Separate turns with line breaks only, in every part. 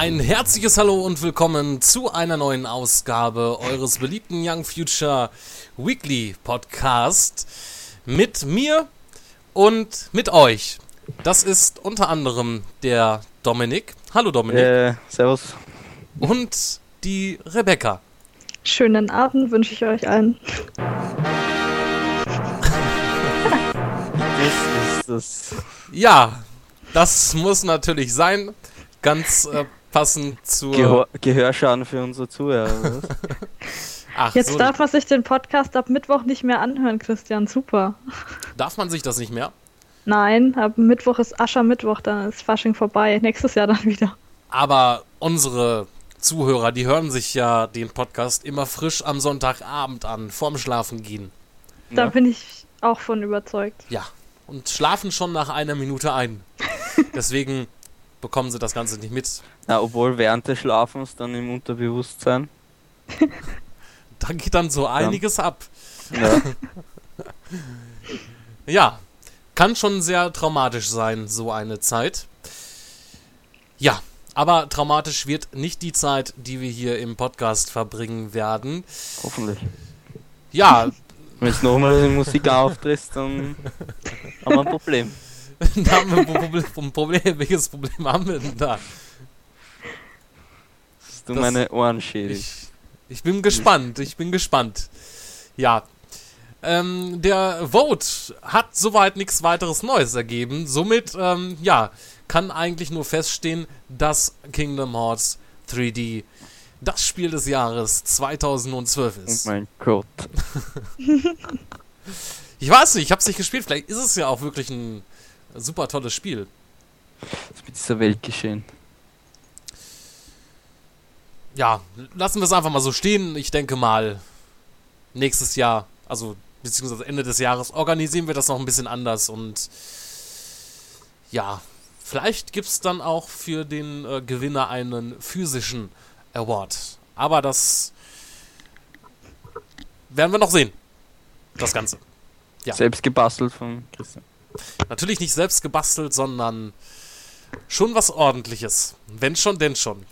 Ein herzliches Hallo und willkommen zu einer neuen Ausgabe eures beliebten Young Future Weekly Podcast mit mir und mit euch. Das ist unter anderem der Dominik. Hallo Dominik.
Äh, servus.
Und die Rebecca.
Schönen Abend wünsche ich euch allen.
Das ist das.
Ja, das muss natürlich sein. Ganz äh, passend zur.
Gehör Gehörschaden für unsere Zuhörer.
Ach,
Jetzt
so,
darf man sich den Podcast ab Mittwoch nicht mehr anhören, Christian. Super.
darf man sich das nicht mehr?
Nein, ab Mittwoch ist Aschermittwoch, dann ist Fasching vorbei. Nächstes Jahr dann wieder.
Aber unsere Zuhörer, die hören sich ja den Podcast immer frisch am Sonntagabend an, vorm Schlafengehen.
Da
Ja.
bin ich auch von überzeugt.
Ja. Und schlafen schon nach einer Minute ein. Deswegen bekommen sie das Ganze nicht mit.
Na, obwohl während des Schlafens dann im Unterbewusstsein.
Da geht dann so einiges ab.
Ja.
Ja, kann schon sehr traumatisch sein, so eine Zeit. Ja, aber traumatisch wird nicht die Zeit, die wir hier im Podcast verbringen werden.
Hoffentlich.
Ja,
Wenn es nochmal in Musik auftrittst, dann haben wir ein Problem.
da haben wir ein Problem, ein Problem. Welches Problem haben wir denn da?
Dass du
Das-
meine Ohren schädigst.
Ich, ich bin gespannt, ich bin gespannt. Ja. Ähm, der Vote hat soweit nichts weiteres Neues ergeben. Somit, ähm, ja, kann eigentlich nur feststehen, dass Kingdom Hearts 3D das Spiel des Jahres 2012
Oh
ist.
mein Gott.
Ich weiß nicht, ich hab's nicht gespielt. Vielleicht ist es ja auch wirklich ein super tolles Spiel.
Was ist mit dieser Welt geschehen?
Ja, lassen wir es einfach mal so stehen. Ich denke mal, nächstes Jahr, also beziehungsweise Ende des Jahres, organisieren wir das noch ein bisschen anders und ja, vielleicht gibt es dann auch für den äh, Gewinner einen physischen Award. Aber das werden wir noch sehen. Das Ganze. Ja.
Selbst gebastelt von Christian.
Natürlich nicht selbst gebastelt, sondern schon was ordentliches. Wenn schon, denn schon.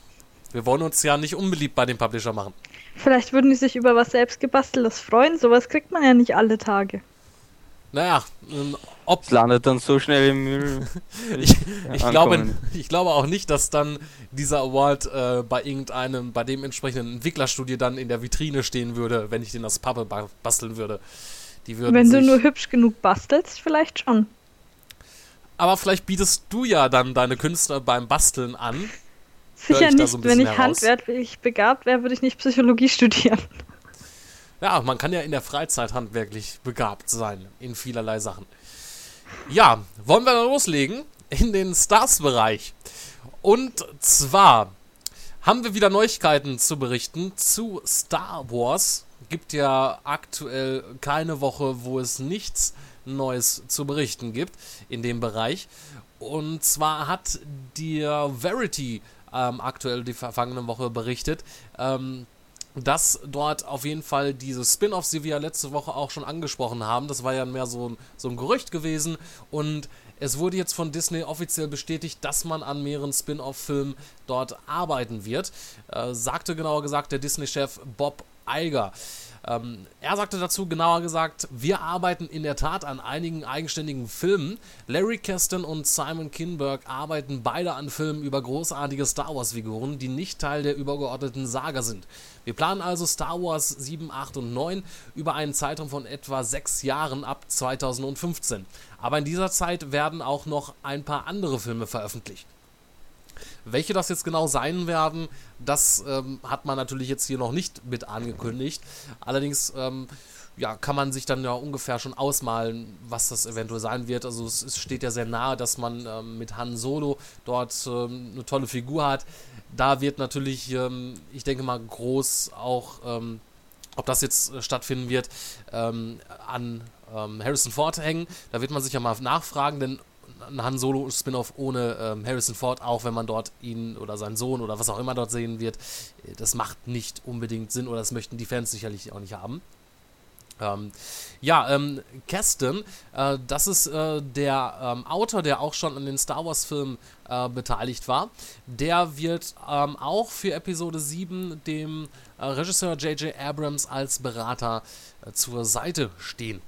Wir wollen uns ja nicht unbeliebt bei dem Publisher machen.
Vielleicht würden die sich über was selbstgebasteltes freuen. Sowas kriegt man ja nicht alle Tage.
Naja, ähm, ob
Es landet dann so schnell im Müll.
ich, ich, glaube, ich glaube auch nicht, dass dann dieser Award äh, bei irgendeinem, bei dem entsprechenden Entwicklerstudie dann in der Vitrine stehen würde, wenn ich den aus Pappe ba basteln würde. Die würden
Wenn du nur hübsch genug bastelst, vielleicht schon.
Aber vielleicht bietest du ja dann deine Künstler beim Basteln an.
Sicher nicht.
so
Wenn ich
heraus?
handwerklich begabt wäre, würde ich nicht Psychologie studieren.
Ja, man kann ja in der Freizeit handwerklich begabt sein in vielerlei Sachen. Ja, wollen wir dann loslegen in den Stars-Bereich. Und zwar haben wir wieder Neuigkeiten zu berichten zu Star Wars. Gibt ja aktuell keine Woche, wo es nichts Neues zu berichten gibt in dem Bereich. Und zwar hat der Verity ähm, aktuell die vergangene Woche berichtet, ähm, dass dort auf jeden Fall diese Spin-offs, die wir ja letzte Woche auch schon angesprochen haben, das war ja mehr so ein, so ein Gerücht gewesen und es wurde jetzt von Disney offiziell bestätigt, dass man an mehreren Spin-off-Filmen dort arbeiten wird, äh, sagte genauer gesagt der Disney-Chef Bob Iger. Ähm, er sagte dazu genauer gesagt, wir arbeiten in der Tat an einigen eigenständigen Filmen. Larry Kasten und Simon Kinberg arbeiten beide an Filmen über großartige Star Wars-Figuren, die nicht Teil der übergeordneten Saga sind. Wir planen also Star Wars 7, 8 und 9 über einen Zeitraum von etwa sechs Jahren ab 2015. Aber in dieser Zeit werden auch noch ein paar andere Filme veröffentlicht. Welche das jetzt genau sein werden, das ähm, hat man natürlich jetzt hier noch nicht mit angekündigt. Allerdings ähm, ja, kann man sich dann ja ungefähr schon ausmalen, was das eventuell sein wird. Also es, es steht ja sehr nahe, dass man ähm, mit Han Solo dort ähm, eine tolle Figur hat. Da wird natürlich, ähm, ich denke mal, groß auch, ähm, ob das jetzt äh, stattfinden wird, an Harrison Ford hängen. Da wird man sich ja mal nachfragen, denn ein Han Solo Spin-off ohne ähm, Harrison Ford, auch wenn man dort ihn oder seinen Sohn oder was auch immer dort sehen wird, äh, das macht nicht unbedingt Sinn oder das möchten die Fans sicherlich auch nicht haben. Ähm, ja, ähm, Keston, äh, das ist äh, der ähm, Autor, der auch schon an den Star Wars-Filmen äh, beteiligt war. Der wird ähm, auch für Episode 7 dem äh, Regisseur J.J. Abrams als Berater äh, zur Seite stehen.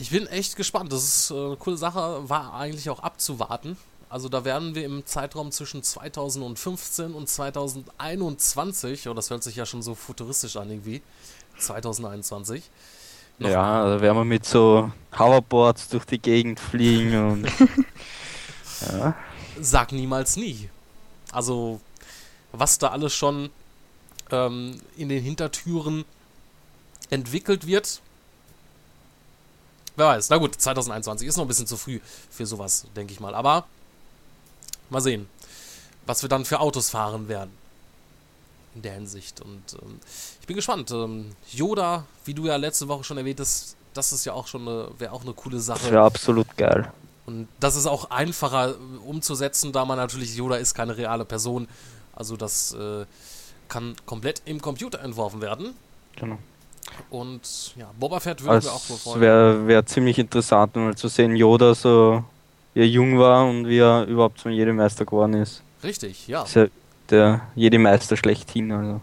Ich bin echt gespannt. Das ist äh, eine coole Sache, war eigentlich auch abzuwarten. Also da werden wir im Zeitraum zwischen 2015 und 2021, oh, das hört sich ja schon so futuristisch an irgendwie, 2021. noch-
Ja, da werden wir mit so Hoverboards durch die Gegend fliegen und. ja.
Sag niemals nie. Also, was da alles schon ähm, in den Hintertüren entwickelt wird. Wer weiß. Na gut, 2021 ist noch ein bisschen zu früh für sowas, denke ich mal. Aber mal sehen, was wir dann für Autos fahren werden. In der Hinsicht. Und ähm, ich bin gespannt. Ähm, Yoda, wie du ja letzte Woche schon erwähnt hast, das ist ja auch schon eine, wäre auch eine coole Sache.
Das wäre absolut geil.
Und das ist auch einfacher äh, umzusetzen, da man natürlich, Yoda ist keine reale Person. Also das äh, kann komplett im Computer entworfen werden.
Genau.
Und ja, Boba Fett würden wir auch freuen.
wäre wär ziemlich interessant, mal zu sehen, Yoda so, wie er jung war und wie er überhaupt zum Jedi-Meister geworden ist.
Richtig, ja.
Ist ja der Jedi-Meister schlechthin, also.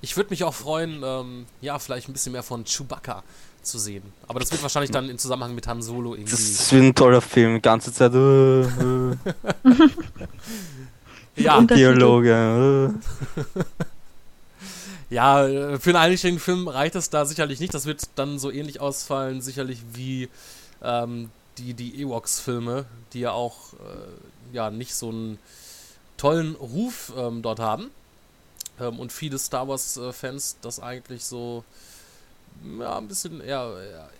Ich würde mich auch freuen, ähm, ja, vielleicht ein bisschen mehr von Chewbacca zu sehen. Aber das wird wahrscheinlich dann im Zusammenhang mit Han Solo irgendwie.
Das wird ein toller Film, die ganze Zeit äh, äh,
Ja.
Dialoge. Äh.
ja, äh, für einen einständigen Film reicht es da sicherlich nicht. Das wird dann so ähnlich ausfallen, sicherlich wie ähm, die, die Ewoks-Filme, die ja auch äh, ja nicht so einen tollen Ruf ähm, dort haben. Ähm, und viele Star Wars-Fans das eigentlich so ja, ein bisschen eher, eher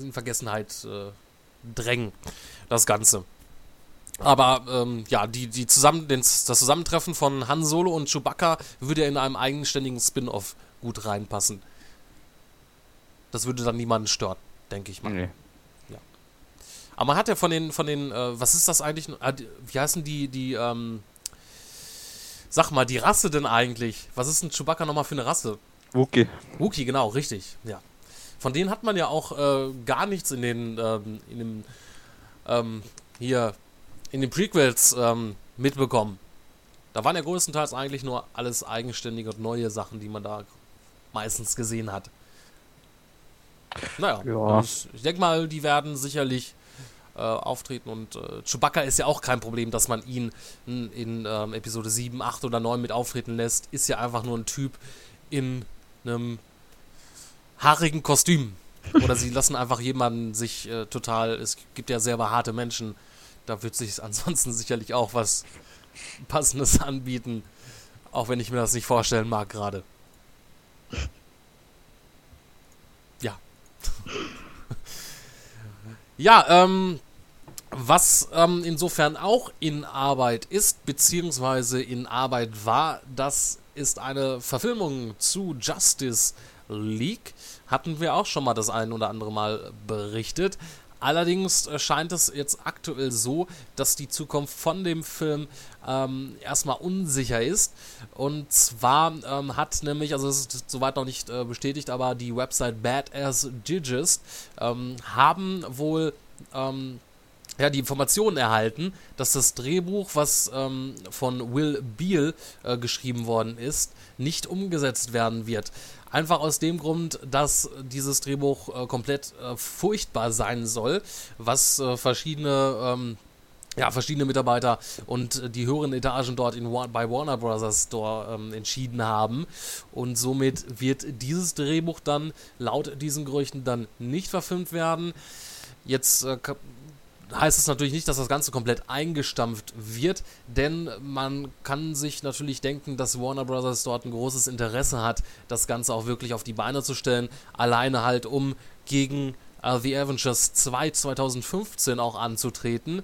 in Vergessenheit äh, drängen, das Ganze. Aber ähm, ja, die, die zusammen, den, das Zusammentreffen von Han Solo und Chewbacca würde in einem eigenständigen Spin-off gut reinpassen. Das würde dann niemanden stören, denke ich mal.
Nee.
Aber man hat ja von den, von den, äh, was ist das eigentlich? Die- Wie heißen die, die, ähm, sag mal, die Rasse denn eigentlich? Was ist ein Chewbacca nochmal für eine Rasse?
Wookie.
Wookie, genau, richtig, ja. Von denen hat man ja auch äh, gar nichts in den, ähm, in dem, ähm, hier, in den Prequels ähm, mitbekommen. Da waren ja größtenteils eigentlich nur alles eigenständige und neue Sachen, die man da meistens gesehen hat. Naja,
Ja.
ich denke mal, die werden sicherlich äh, auftreten und äh, Chewbacca ist ja auch kein Problem, dass man ihn in, in ähm, Episode 7, 8 oder 9 mit auftreten lässt. Ist ja einfach nur ein Typ in einem haarigen Kostüm. Oder sie lassen einfach jemanden sich äh, total. Es gibt ja sehr behaarte Menschen. Da wird sich ansonsten sicherlich auch was Passendes anbieten. Auch wenn ich mir das nicht vorstellen mag gerade. Ja. ja, ähm. Was ähm, insofern auch in Arbeit ist, beziehungsweise in Arbeit war, das ist eine Verfilmung zu Justice League. Hatten wir auch schon mal das ein oder andere Mal berichtet. Allerdings äh, scheint es jetzt aktuell so, dass die Zukunft von dem Film ähm, erstmal unsicher ist. Und zwar ähm, hat nämlich, also es ist soweit noch nicht äh, bestätigt, aber die Website Badass Digest ähm, haben wohl ähm, ja, die Informationen erhalten, dass das Drehbuch, was ähm, von Will Beal äh, geschrieben worden ist, nicht umgesetzt werden wird. Einfach aus dem Grund, dass dieses Drehbuch äh, komplett äh, furchtbar sein soll, was äh, verschiedene, ähm, ja, verschiedene Mitarbeiter und äh, die höheren Etagen dort in, bei Warner Bros. Store ähm, entschieden haben. Und somit wird dieses Drehbuch dann laut diesen Gerüchten dann nicht verfilmt werden. Jetzt äh, heißt es natürlich nicht, dass das Ganze komplett eingestampft wird, denn man kann sich natürlich denken, dass Warner Bros. dort ein großes Interesse hat, das Ganze auch wirklich auf die Beine zu stellen, alleine halt um gegen äh, The Avengers 2 2015 auch anzutreten.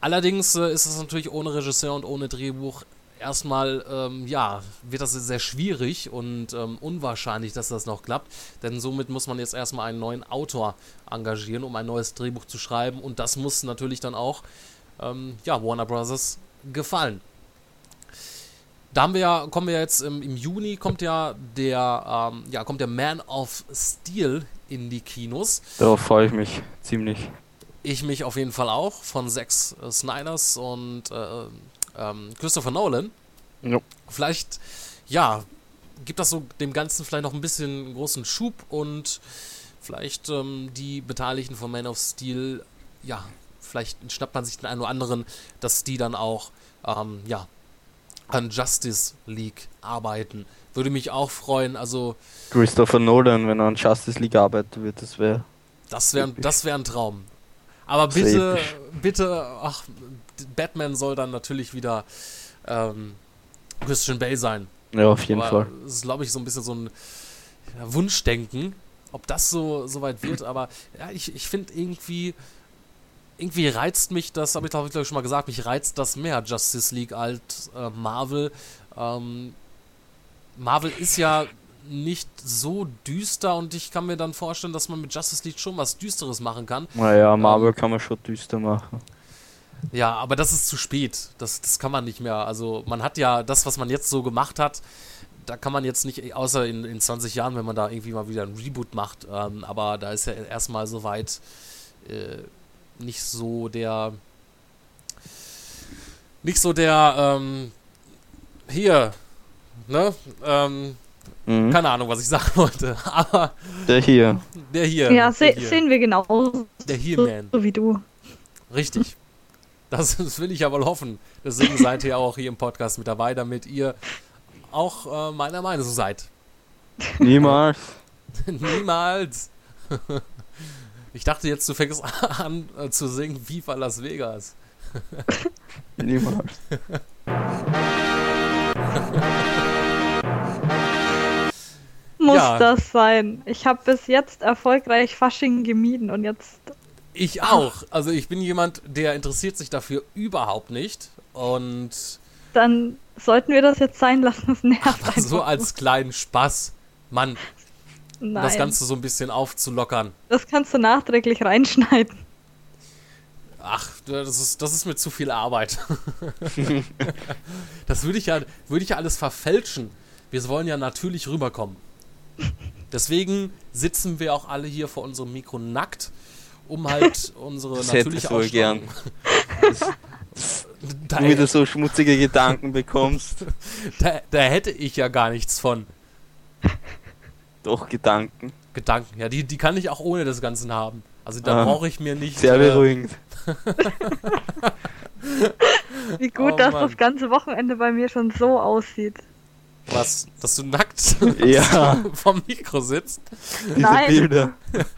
Allerdings äh, ist es natürlich ohne Regisseur und ohne Drehbuch erstmal, ähm, ja, wird das sehr schwierig und ähm, unwahrscheinlich, dass das noch klappt, denn somit muss man jetzt erstmal einen neuen Autor engagieren, um ein neues Drehbuch zu schreiben und das muss natürlich dann auch, ähm, ja, Warner Bros. gefallen. da haben wir ja, kommen wir jetzt im, im Juni kommt ja der, ähm, ja, kommt der Man of Steel in die Kinos.
Darauf freue ich mich ziemlich.
Ich mich auf jeden Fall auch von Zack äh, Snyders und äh, ähm, Christopher Nolan.
Ja.
Vielleicht, ja, gibt das so dem Ganzen vielleicht noch ein bisschen großen Schub und vielleicht ähm, die Beteiligten von Man of Steel, ja, vielleicht schnappt man sich den einen oder anderen, dass die dann auch, ähm, ja, an Justice League arbeiten. Würde mich auch freuen. Also,
Christopher Nolan, wenn er an Justice League arbeiten wird, das wäre.
das wäre das wär ein Traum. Aber bitte, bitte, ach, Batman soll dann natürlich wieder ähm, Christian Bale sein.
Ja, auf jeden
aber
Fall.
Das ist, glaube ich, so ein bisschen so ein Wunschdenken, ob das so, so weit wird. Aber ja, ich, ich finde irgendwie, irgendwie reizt mich das, habe ich glaube ich schon mal gesagt, mich reizt das mehr Justice League als äh, Marvel. Ähm, Marvel ist ja nicht so düster und ich kann mir dann vorstellen, dass man mit Justice League schon was Düsteres machen kann.
Naja, Marvel kann man schon düster machen.
Ja, aber das ist zu spät. Das, das kann man nicht mehr. Also man hat ja das, was man jetzt so gemacht hat, da kann man jetzt nicht, außer in, in 20 Jahren, wenn man da irgendwie mal wieder ein Reboot macht, ähm, aber da ist ja erstmal soweit äh, nicht so der nicht so der ähm, hier, ne? Ähm,
Mhm.
keine Ahnung, was ich sagen wollte, aber
Der hier.
der hier.
Ja, se
der hier,
sehen wir genauso
der He-Man.
so wie du.
Richtig. Das, das will ich ja wohl hoffen. Deswegen seid ihr auch hier im Podcast mit dabei, damit ihr auch äh, meiner Meinung seid.
Niemals.
Niemals. Ich dachte jetzt, du fängst an äh, zu singen Viva Las Vegas.
Niemals.
Muss
Ja.
das sein? Ich habe bis jetzt erfolgreich Fasching gemieden und jetzt.
Ich auch. Also ich bin jemand, der interessiert sich dafür überhaupt nicht. Und
Dann sollten wir das jetzt sein lassen. Das nervt einfach.
so als kleinen Spaß, Mann, um das Ganze so ein bisschen aufzulockern.
das kannst du nachträglich reinschneiden.
Ach, das ist, das ist mir zu viel Arbeit. das würde ich ja, würde ich ja alles verfälschen. Wir wollen ja natürlich rüberkommen. Deswegen sitzen wir auch alle hier vor unserem Mikro nackt, um halt unsere
Das hätte
natürliche
ich wohl gern.
Ausstrahlung. Da,
Du wieder so schmutzige Gedanken bekommst.
da, da hätte ich ja gar nichts von.
Doch, Gedanken.
Gedanken. Ja, die, die kann ich auch ohne das Ganze haben. Also da
Ah,
brauche ich mir nicht.
Sehr
äh,
beruhigend.
Wie gut,
Oh
dass
Mann.
das ganze Wochenende bei mir schon so aussieht.
Was, dass du nackt
Ja.
vom Mikro sitzt.
Diese
Nein.
Bilder.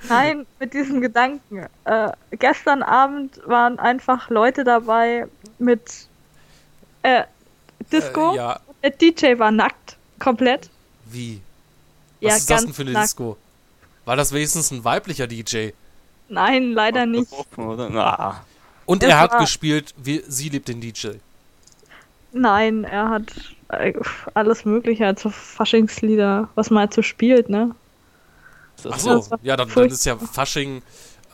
Nein, mit diesem Gedanken. Äh, gestern Abend waren einfach Leute dabei mit äh, Disco.
Äh, ja,
Der DJ war nackt, komplett.
wie?
ja,
Was ist das denn für eine
nackt.
Disco? War das wenigstens ein weiblicher DJ?
Nein, leider nicht.
Und er hat gespielt, wie, sie liebt den DJ.
Nein, er hat alles Mögliche, also Faschingslieder, was man halt so spielt, ne?
Ach so, ja, dann, dann ist ja Fasching, äh,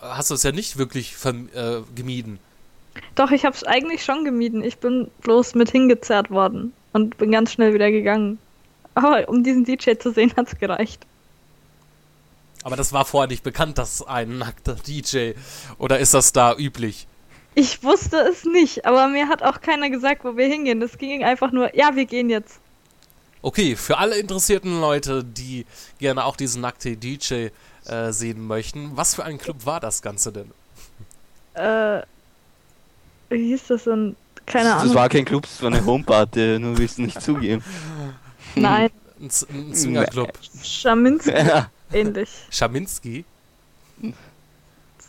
hast du es ja nicht wirklich äh, gemieden.
Doch, ich hab's eigentlich schon gemieden. Ich bin bloß mit hingezerrt worden und bin ganz schnell wieder gegangen. Aber um diesen DJ zu sehen, hat's gereicht.
Aber das war vorher nicht bekannt, dass ein nackter DJ, oder ist das da üblich?
Ich wusste es nicht, aber mir hat auch keiner gesagt, wo wir hingehen. Es ging einfach nur, ja, wir gehen jetzt.
Okay, für alle interessierten Leute, die gerne auch diesen nackten DJ äh, sehen möchten, was für ein Club war das Ganze denn?
Äh, wie hieß das denn? Keine
Das
Ahnung.
war kein Club, das war eine Homeparty, nur willst du nicht zugeben.
Nein,
Ein, Z- ein Swingerclub.
Schaminski
Ja.
ähnlich.
Schaminski.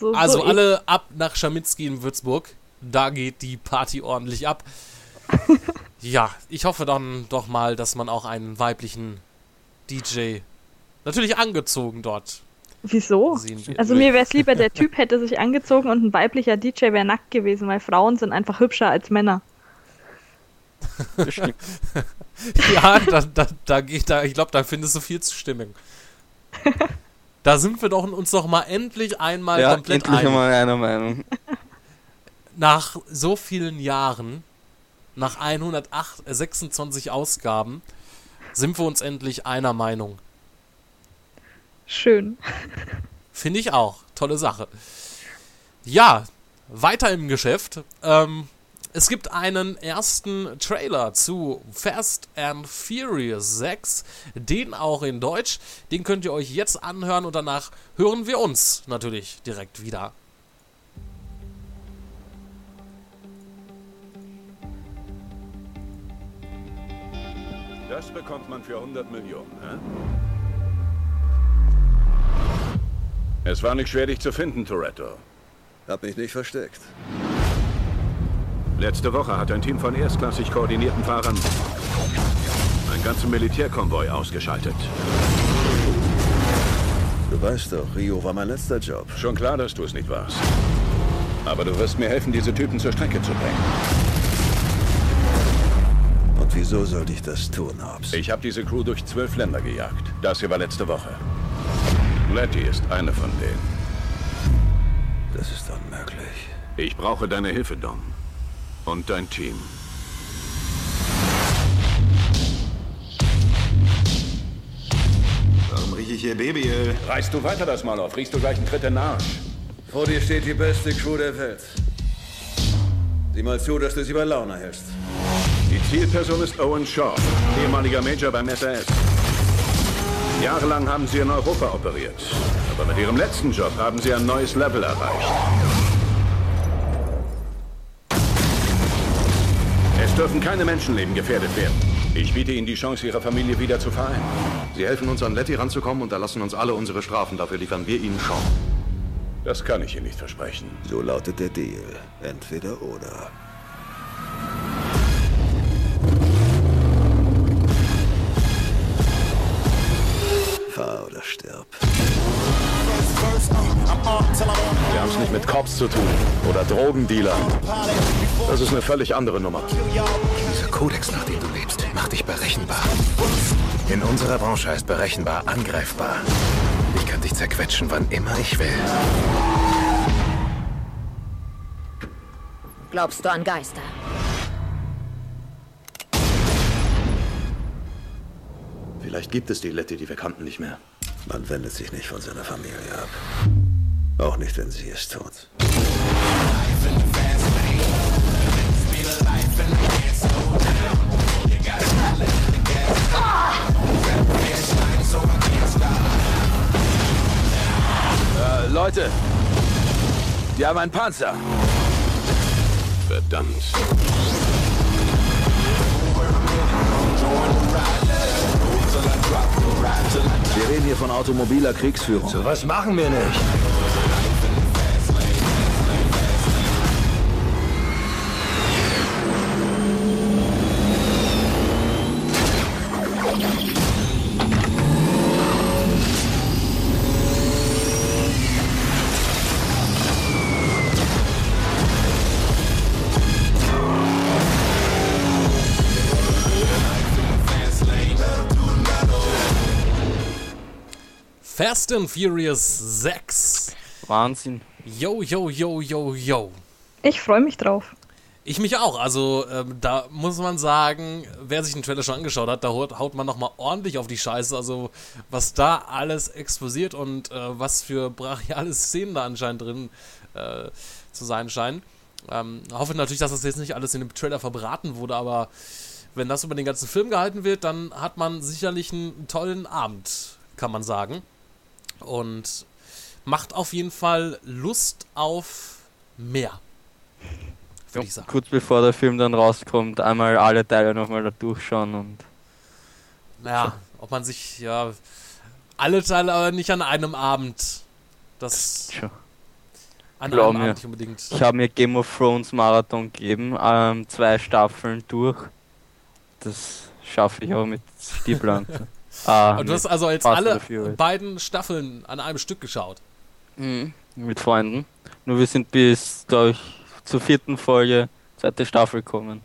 So,
Also
so
alle ab nach Schaminski in Würzburg. Da geht die Party ordentlich ab. ja, ich hoffe dann doch mal, dass man auch einen weiblichen DJ natürlich angezogen dort
Wieso? Also mir wäre es lieber, der Typ hätte sich angezogen und ein weiblicher DJ wäre nackt gewesen, weil Frauen sind einfach hübscher als Männer.
Ja, da, da, da geht da, ich glaube, da findest du viel Zustimmung. Da sind wir doch uns doch mal endlich einmal
Ja,
komplett
endlich
einig.
einmal einer Meinung.
Nach so vielen Jahren nach 126 Ausgaben sind wir uns endlich einer Meinung.
Schön.
Finde ich auch. Tolle Sache. Ja, weiter im Geschäft. Ähm, es gibt einen ersten Trailer zu Fast and Furious 6, den auch in Deutsch. Den könnt ihr euch jetzt anhören und danach hören wir uns natürlich direkt wieder.
Das bekommt man für 100 Millionen, hä? Es war nicht schwer, dich zu finden, Toretto.
Hab mich nicht versteckt.
Letzte Woche hat ein Team von erstklassig koordinierten Fahrern einen ganzen Militärkonvoi ausgeschaltet.
Du weißt doch, Rio war mein letzter Job.
Schon klar, dass du es nicht warst. Aber du wirst mir helfen, diese Typen zur Strecke zu bringen.
Und wieso sollte ich das tun, Hobbs?
Ich habe diese Crew durch zwölf Länder gejagt. Das hier war letzte Woche. Letty ist eine von denen.
Das ist unmöglich.
Ich brauche deine Hilfe, Dom. Und dein Team.
Warum rieche ich hier Babyöl?
Reißt du weiter das Mal auf, riechst du gleich einen Tritt in den Arsch.
Vor dir steht die beste Crew der Welt. Sieh mal zu, dass du sie bei Laune hältst.
Die Zielperson ist Owen Shaw, ehemaliger Major beim SAS. Jahrelang haben sie in Europa operiert. Aber mit ihrem letzten Job haben sie ein neues Level erreicht. Es dürfen keine Menschenleben gefährdet werden. Ich biete Ihnen die Chance, Ihre Familie wieder zu vereinen.
Sie helfen uns an Letty ranzukommen und erlassen uns alle unsere Strafen. Dafür liefern wir Ihnen Shaw.
Das kann ich Ihnen nicht versprechen.
So lautet der Deal. Entweder oder. Fahr oder stirb.
Wir haben es nicht mit Cops zu tun oder Drogendealern. Das ist eine völlig andere Nummer.
Dieser Kodex, nach dem du lebst, macht dich berechenbar. In unserer Branche heißt berechenbar angreifbar. Ich kann dich zerquetschen, wann immer ich will.
Glaubst du an Geister?
Vielleicht gibt es die Letty, die wir kannten, nicht mehr.
Man wendet sich nicht von seiner Familie ab. Auch nicht, wenn sie es tut.
Leute, die haben einen Panzer.
Verdammt.
Wir reden hier von automobiler Kriegsführung.
So was machen wir nicht.
Fast and Furious 6.
Wahnsinn.
Yo, yo, yo, yo, yo.
Ich freue mich drauf.
Ich mich auch. Also, ähm, da muss man sagen, wer sich den Trailer schon angeschaut hat, da haut, haut man nochmal ordentlich auf die Scheiße. Also, was da alles explodiert und äh, was für brachiale Szenen da anscheinend drin äh, zu sein scheinen. Ähm, hoffe natürlich, dass das jetzt nicht alles in dem Trailer verbraten wurde, aber wenn das über den ganzen Film gehalten wird, dann hat man sicherlich einen tollen Abend, kann man sagen. Und macht auf jeden Fall Lust auf mehr. Würde ich sagen.
Kurz bevor der Film dann rauskommt, einmal alle Teile nochmal da durchschauen und
Naja, ob man sich, ja, alle Teile aber nicht an einem Abend. Das
tja.
an
glaub
einem
mir.
Abend nicht unbedingt.
Ich habe mir Game of Thrones Marathon gegeben, ähm, zwei Staffeln durch. Das schaffe ich auch mit Stiefel ah,
Aber du hast also jetzt alle beiden Staffeln an einem Stück geschaut.
Mhm, mit Freunden. Nur wir sind bis, glaube ich, zur vierten Folge, zweite Staffel gekommen.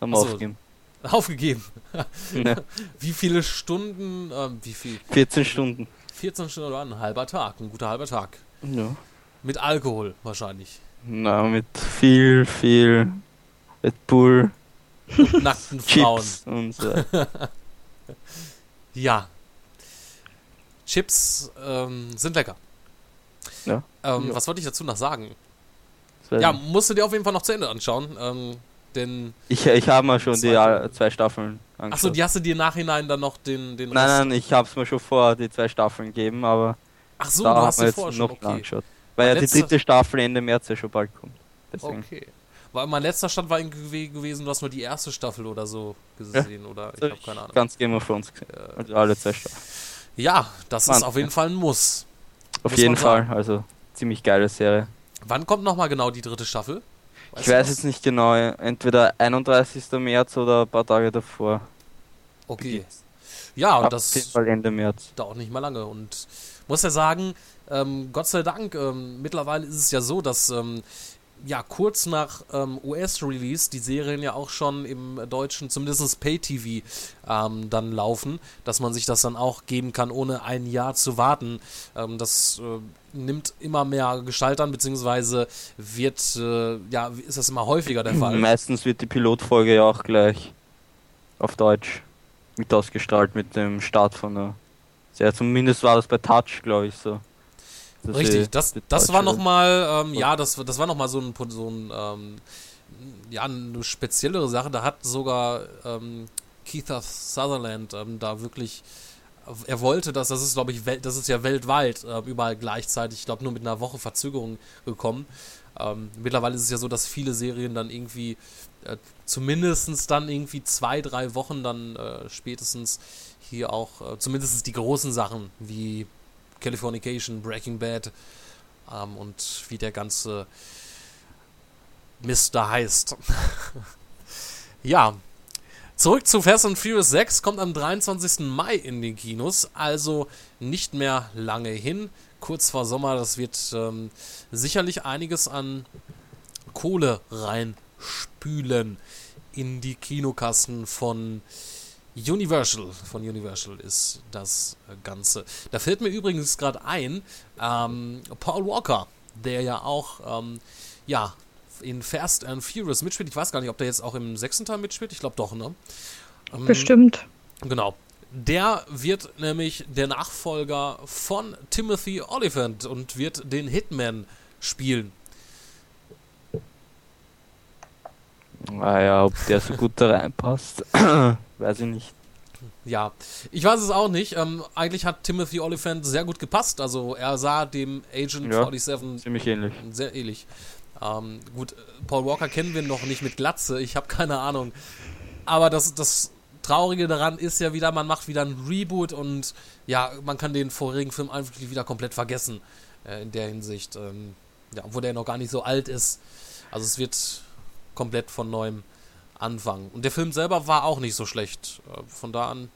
Haben wir
Ach so.
aufgegeben.
Aufgegeben.
Ja,
Wie viele Stunden, ähm, wie viel?
14 Stunden.
14 Stunden oder ein halber Tag, ein guter halber Tag.
Ja.
Mit Alkohol wahrscheinlich.
Na, mit viel, viel Red Bull,
und nackten Frauen.
Chips und äh,
Ja. Chips ähm, sind lecker.
Ja.
Ähm. Was wollte ich dazu noch sagen? Ja, musst du dir auf jeden Fall noch zu Ende anschauen. Ähm, denn,
ich, ich habe mal schon die äh, zwei Staffeln angeschaut.
achso, die hast du dir Nachhinein dann noch den, den
Nein,
Rest-
nein, ich habe es mir schon vor die zwei Staffeln gegeben, aber
Ach so,
da
du hast
jetzt
vorher
noch
schon,
mal
okay.
angeschaut. Weil ja die dritte Staffel Ende März ja schon bald kommt. Deswegen.
Okay. Weil mein letzter Stand war irgendwie gewesen, du hast nur die erste Staffel oder so gesehen, oder? Ich habe keine Ahnung.
Ganz Game of Thrones gesehen. Also alle zwei Staffeln.
Ja, das ist
Mann.
auf jeden Fall ein Muss.
Auf
Muss
jeden Fall, also ziemlich geile Serie.
Wann kommt nochmal genau die dritte Staffel? Weißt
ich weiß
das?
jetzt nicht genau, entweder 31. März oder ein paar Tage davor.
Okay. Ja, und das
Fall Ende März.
dauert nicht mal lange. Und muss ja sagen, ähm, Gott sei Dank, ähm, mittlerweile ist es ja so, dass ähm, ja kurz nach ähm, US-Release die Serien ja auch schon im deutschen, zumindest Pay-TV, ähm, dann laufen, dass man sich das dann auch geben kann, ohne ein Jahr zu warten. Ähm, das äh, nimmt immer mehr Gestalt an, beziehungsweise wird, äh, ja, ist das immer häufiger der Fall.
Meistens wird die Pilotfolge ja auch gleich auf Deutsch mit ausgestrahlt mit dem Start von der Serie. Zumindest war das bei Touch, glaube ich, so. Dass
Richtig, das, das
deutsche-
war nochmal, ähm, ja, das, das war nochmal so ein, so ein ähm, ja, eine speziellere Sache. Da hat sogar ähm, Keith Sutherland ähm, da wirklich, er wollte das, das ist glaube ich, das ist ja weltweit äh, überall gleichzeitig, ich glaube nur mit einer Woche Verzögerung gekommen. Ähm, mittlerweile ist es ja so, dass viele Serien dann irgendwie äh, zumindestens dann irgendwie zwei, drei Wochen dann äh, spätestens hier auch, äh, zumindest die großen Sachen wie Californication, Breaking Bad ähm, und wie der ganze Mist da heißt. ja, zurück zu Fast and Furious 6 kommt am 23. Mai in den Kinos, also nicht mehr lange hin. Kurz vor Sommer, das wird ähm, sicherlich einiges an Kohle reinspülen in die Kinokassen von Universal. Von Universal ist das Ganze. Da fällt mir übrigens gerade ein, ähm, Paul Walker, der ja auch, ähm, ja, in Fast and Furious mitspielt. Ich weiß gar nicht, ob der jetzt auch im sechsten Teil mitspielt. Ich glaube doch, ne? Ähm,
Bestimmt.
Genau. Der wird nämlich der Nachfolger von Timothy Oliphant und wird den Hitman spielen.
Naja, ob der so gut da reinpasst, weiß ich nicht.
Ja, ich weiß es auch nicht. Ähm, eigentlich hat Timothy Oliphant sehr gut gepasst. Also er sah dem Agent
Ja.
47
Ziemlich ähnlich.
sehr ähnlich. Ähm, gut, Paul Walker kennen wir noch nicht mit Glatze. Ich habe keine Ahnung. Aber das, das Traurige daran ist ja wieder, man macht wieder ein Reboot und ja, man kann den vorigen Film einfach wieder komplett vergessen. Äh, in der Hinsicht. Ähm, ja, obwohl der noch gar nicht so alt ist. Also es wird komplett von neuem anfangen. Und der Film selber war auch nicht so schlecht. Äh, von da an,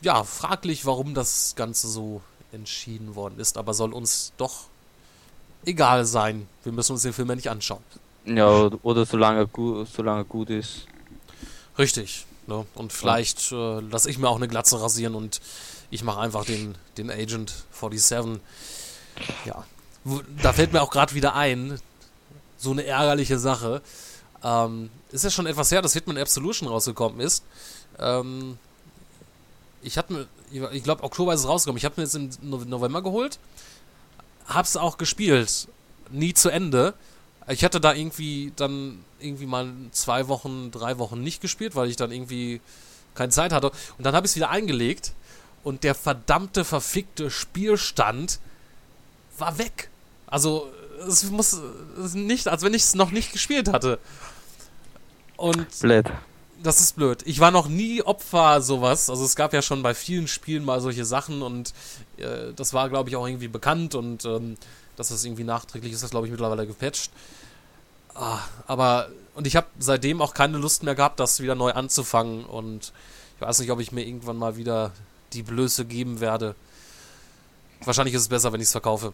ja, fraglich, warum das Ganze so entschieden worden ist, aber soll uns doch egal sein. Wir müssen uns den Film ja nicht anschauen.
Ja, oder, solange gut, solange gut ist.
Richtig. Ne? Und vielleicht äh, lasse ich mir auch eine Glatze rasieren und ich mache einfach den, den Agent 47. Ja. Da fällt mir auch gerade wieder ein, so eine ärgerliche Sache. Ähm, ist ja schon etwas her, dass Hitman Absolution rausgekommen ist. Ähm, ich hatte mir, ich glaube, Oktober ist es rausgekommen. Ich habe mir jetzt im No- November geholt. Hab's auch gespielt. Nie zu Ende. Ich hatte da irgendwie dann irgendwie mal zwei Wochen, drei Wochen nicht gespielt, weil ich dann irgendwie keine Zeit hatte. Und dann habe ich es wieder eingelegt und der verdammte, verfickte Spielstand war weg. Also, es muss es nicht, als wenn ich es noch nicht gespielt hatte. Und
Blöd.
das ist blöd. Ich war noch nie Opfer sowas. Also es gab ja schon bei vielen Spielen mal solche Sachen und äh, das war, glaube ich, auch irgendwie bekannt und ähm, dass das irgendwie nachträglich ist, das glaube ich mittlerweile gepatcht. Ah, aber und ich habe seitdem auch keine Lust mehr gehabt, das wieder neu anzufangen und ich weiß nicht, ob ich mir irgendwann mal wieder die Blöße geben werde. Wahrscheinlich ist es besser, wenn ich es verkaufe.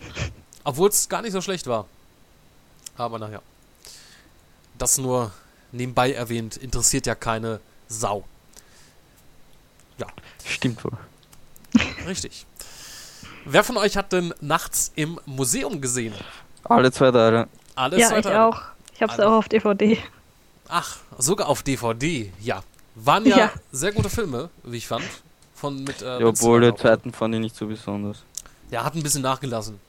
Obwohl es gar nicht so schlecht war. Aber naja. Das nur nebenbei erwähnt, interessiert ja keine Sau.
Stimmt wohl.
Richtig. Wer von euch hat denn nachts im Museum gesehen?
Alle zwei Teile.
Alles
Ja, ich
weiter?
auch. Ich hab's
Alle.
auch auf DVD.
Ach, sogar auf DVD, ja. Waren ja,
Ja.
sehr gute Filme, wie ich fand. Von mit, äh,
Ja, obwohl der zweiten fand ich nicht so besonders.
Ja, hat ein bisschen nachgelassen.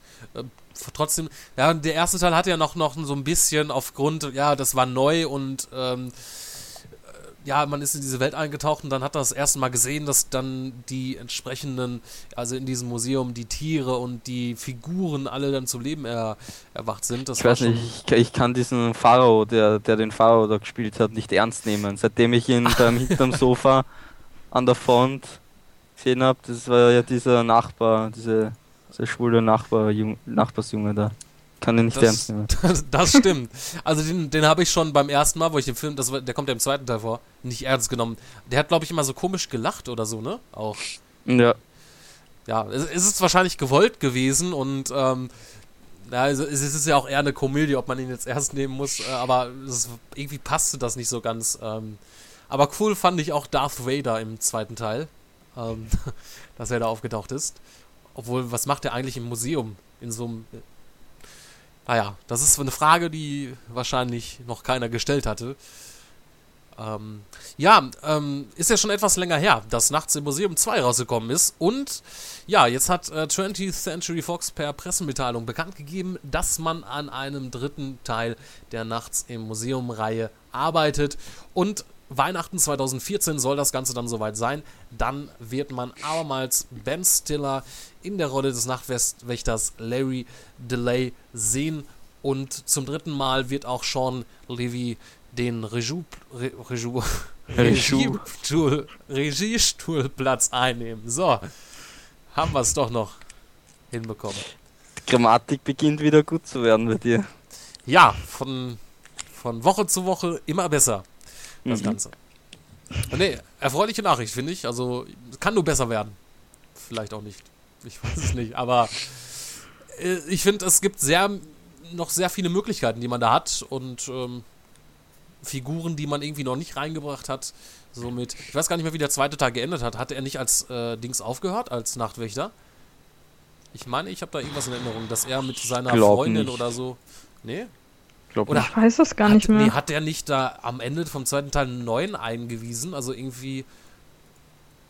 Trotzdem, ja, der erste Teil hatte ja noch, noch so ein bisschen aufgrund, ja, das war neu und ähm, äh, ja, man ist in diese Welt eingetaucht und dann hat er das erste Mal gesehen, dass dann die entsprechenden, also in diesem Museum die Tiere und die Figuren alle dann zum Leben er, erwacht sind. Das
Ich weiß nicht, ich, ich kann diesen Pharao, der, der den Pharao da gespielt hat, nicht ernst nehmen. Seitdem ich ihn beim hinterm Sofa an der Front gesehen habe, das war ja dieser Nachbar, diese, dieser schwule Nachbar, Jung, Nachbarsjunge da. Kann ihn nicht
Das,
ernst nehmen.
das, das stimmt. Also den, den habe ich schon beim ersten Mal, wo ich den Film, das der kommt ja im zweiten Teil vor, nicht ernst genommen. Der hat, glaube ich, immer so komisch gelacht oder so, ne? Auch.
Ja,
Ja, es, es ist wahrscheinlich gewollt gewesen und ähm, ja, also es ist ja auch eher eine Komödie, ob man ihn jetzt ernst nehmen muss, äh, aber es, irgendwie passte das nicht so ganz. Ähm, aber cool fand ich auch Darth Vader im zweiten Teil, ähm, dass er da aufgetaucht ist. Obwohl, was macht er eigentlich im Museum? In so einem. Naja, das ist eine Frage, die wahrscheinlich noch keiner gestellt hatte. Ähm, ja, ähm, ist ja schon etwas länger her, dass Nachts im Museum 2 rausgekommen ist. Und ja, jetzt hat äh, 20th Century Fox per Pressemitteilung bekannt gegeben, dass man an einem dritten Teil der Nachts im Museum-Reihe arbeitet. Und Weihnachten 2014 soll das Ganze dann soweit sein. Dann wird man abermals Ben Stiller in der Rolle des Nachtwächters Larry DeLay sehen. Und zum dritten Mal wird auch Sean Levy den Regie, Re. Regiestuhl, Regiestuhlplatz einnehmen. So, haben wir es doch noch hinbekommen.
die Grammatik beginnt wieder gut zu werden bei dir.
Ja, von, von Woche zu Woche immer besser, das
Mhm.
Ganze. Nee, erfreuliche Nachricht, finde ich. Also, kann nur besser werden. Vielleicht auch nicht. Ich weiß es nicht. Aber äh, ich finde, es gibt sehr, noch sehr viele Möglichkeiten, die man da hat. Und ähm, Figuren, die man irgendwie noch nicht reingebracht hat. Somit, ich weiß gar nicht mehr, wie der zweite Tag geendet hat. Hatte er nicht als äh, Dings aufgehört, als Nachtwächter? Ich meine, ich habe da irgendwas in Erinnerung, dass er mit seiner Freundin
nicht.
oder so. Nee?
Glaub
Oder
nicht.
Ich weiß es gar
hat,
nicht mehr.
Nee, hat der nicht da am Ende vom zweiten Teil einen neuen eingewiesen? Also irgendwie.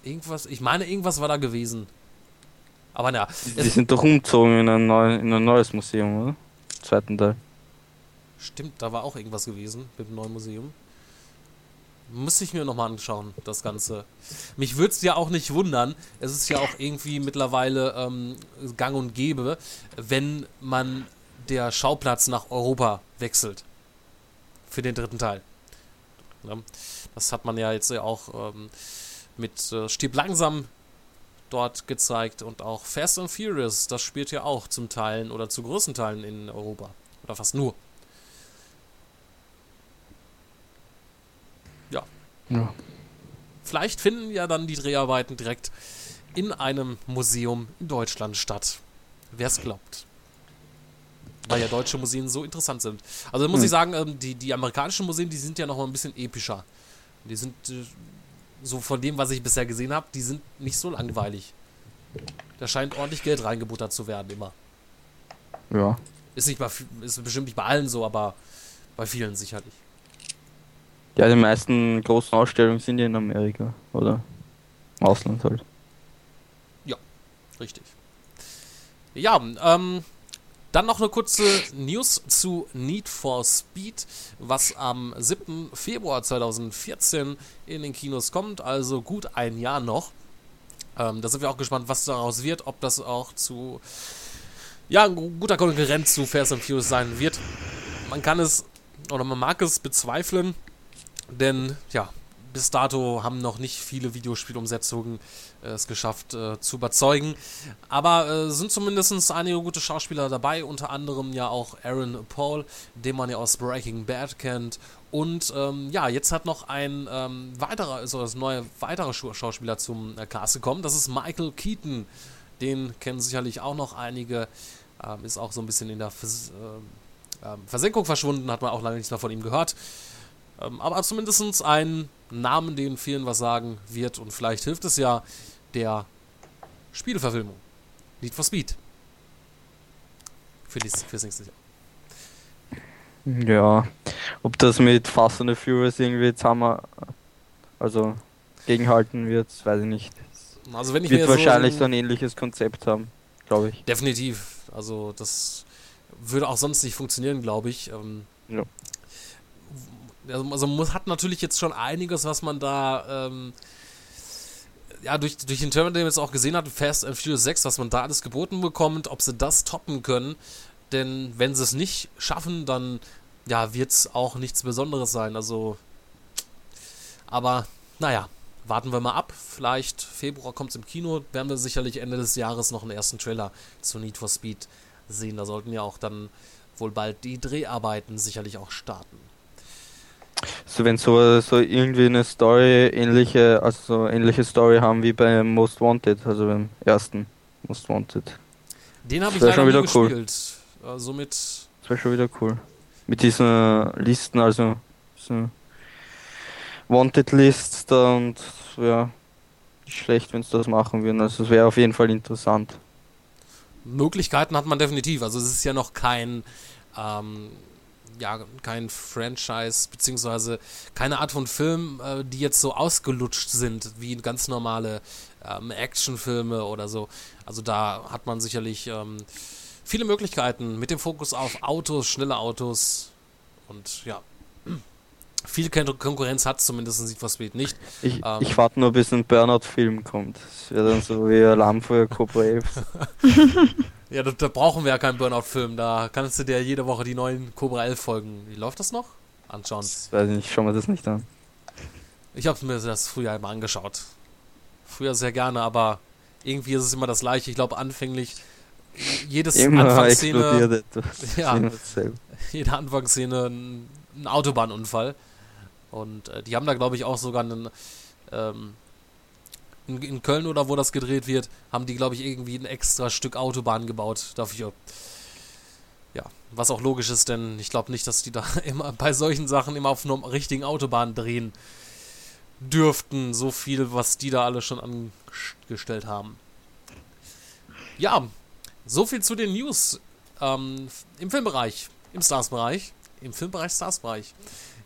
Irgendwas. Ich meine, irgendwas war da gewesen. Aber na,
Die sind doch umgezogen in ein, neu, in ein neues Museum, oder? Zweiten Teil.
stimmt, da war auch irgendwas gewesen mit dem neuen Museum. Müsste ich mir nochmal anschauen, das Ganze. Mich würde es ja auch nicht wundern. Es ist ja auch irgendwie mittlerweile ähm, gang und gäbe, wenn man der Schauplatz nach Europa wechselt. Für den dritten Teil. Das hat man ja jetzt ja auch ähm, mit äh, Stirb langsam dort gezeigt und auch Fast and Furious, das spielt ja auch zum Teilen oder zu größten Teilen in Europa. Oder fast nur. Ja.
Ja.
Vielleicht finden ja dann die Dreharbeiten direkt in einem Museum in Deutschland statt. Wer es glaubt. Weil ja deutsche Museen so interessant sind. Also muss
Hm.
ich sagen, ähm, die, die amerikanischen Museen, die sind ja noch mal ein bisschen epischer. Die sind äh, so von dem, was ich bisher gesehen habe, die sind nicht so langweilig. Da scheint ordentlich Geld reingebuttert zu werden immer.
Ja.
Ist nicht bei, ist bestimmt nicht bei allen so, aber bei vielen sicherlich.
Ja, die meisten großen Ausstellungen sind ja in Amerika, oder? Im Ausland halt.
Richtig. Ja, ähm, dann noch eine kurze News zu Need for Speed, was am 7. Februar 2014 in den Kinos kommt, also gut ein Jahr noch. Ähm, da sind wir auch gespannt, was daraus wird, ob das auch zu ja, ein gu- guter Konkurrent zu Fast and Furious sein wird. Man kann es oder man mag es bezweifeln, denn ja, bis dato haben noch nicht viele Videospielumsetzungen äh, es geschafft äh, zu überzeugen. Aber äh, sind zumindest einige gute Schauspieler dabei, unter anderem ja auch Aaron Paul, den man ja aus Breaking Bad kennt. Und ähm, ja, jetzt hat noch ein ähm, weiterer, also das neue weitere Schauspieler zum äh, Cast gekommen. Das ist Michael Keaton. Den kennen sicherlich auch noch einige. Ähm, ist auch so ein bisschen in der Vers ähm, ähm, Versenkung verschwunden, hat man auch lange nichts mehr von ihm gehört. Ähm, aber zumindest ein Namen, den vielen was sagen wird und vielleicht hilft es ja der Spieleverfilmung. Need for Speed. Für dies, fürs nächste Jahr.
Ja. Ob das mit Fast and the Furious irgendwie zusammen, also gegenhalten wird, weiß ich nicht.
Also wenn ich
Wird
mir
wahrscheinlich
so
so
ein,
ein ähnliches Konzept haben, glaube ich.
definitiv, also das würde auch sonst nicht funktionieren, glaube ich. Ähm,
Ja.
Also also muss, hat natürlich jetzt schon einiges, was man da ähm, ja, durch, durch den man jetzt auch gesehen hat, Fast and Furious 6, was man da alles geboten bekommt, ob sie das toppen können. Denn wenn sie es nicht schaffen, dann ja, wird es auch nichts Besonderes sein. Also, aber naja, warten wir mal ab. Vielleicht Februar kommt es im Kino. Werden wir sicherlich Ende des Jahres noch einen ersten Trailer zu Need for Speed sehen. Da sollten ja auch dann wohl bald die Dreharbeiten sicherlich auch starten.
So wenn so, so irgendwie eine Story ähnliche, also so ähnliche Story haben wie beim Most Wanted, also beim ersten Most Wanted.
Den habe ich leider
schon wieder cool.
gespielt. Äh, somit
Das wäre schon wieder cool. Mit diesen Listen, also so Wanted Lists da und ja, nicht schlecht, wenn sie das machen würden. Also es wäre auf jeden Fall interessant.
Möglichkeiten hat man definitiv. Also es ist ja noch kein, ähm, ja, kein Franchise, beziehungsweise keine Art von Film, äh, die jetzt so ausgelutscht sind, wie ganz normale ähm, Actionfilme oder so. Also da hat man sicherlich ähm, viele Möglichkeiten mit dem Fokus auf Autos, schnelle Autos und ja. Viel Kon- Konkurrenz hat zumindest Need for Speed nicht.
Ich,
Ähm.
ich warte nur, bis ein Burnout-Film kommt. Das wäre dann so wie Alarm für Cobra 11.
Ja, da, da brauchen wir ja keinen Burnout-Film. Da kannst du dir jede Woche die neuen Cobra 11 Folgen. Wie läuft das noch? Anschauen.
Weiß ich nicht, schau mir das nicht an.
Ich habe mir das früher immer angeschaut. Früher sehr gerne, aber irgendwie ist es immer das gleiche. Ich glaube, anfänglich jedes
Immer
Anfangsszene,
explodiert etwas.
Ja. Jede Anfangsszene ein Autobahnunfall. Und äh, die haben da, glaube ich, auch sogar einen ähm, in, in Köln oder wo das gedreht wird, haben die, glaube ich, irgendwie ein extra Stück Autobahn gebaut dafür. Ja, was auch logisch ist, denn ich glaube nicht, dass die da immer bei solchen Sachen immer auf einer richtigen Autobahn drehen dürften. So viel, was die da alle schon angestellt haben. Ja, so viel zu den News ähm, im Filmbereich, im Stars-Bereich, im Filmbereich, Stars-Bereich.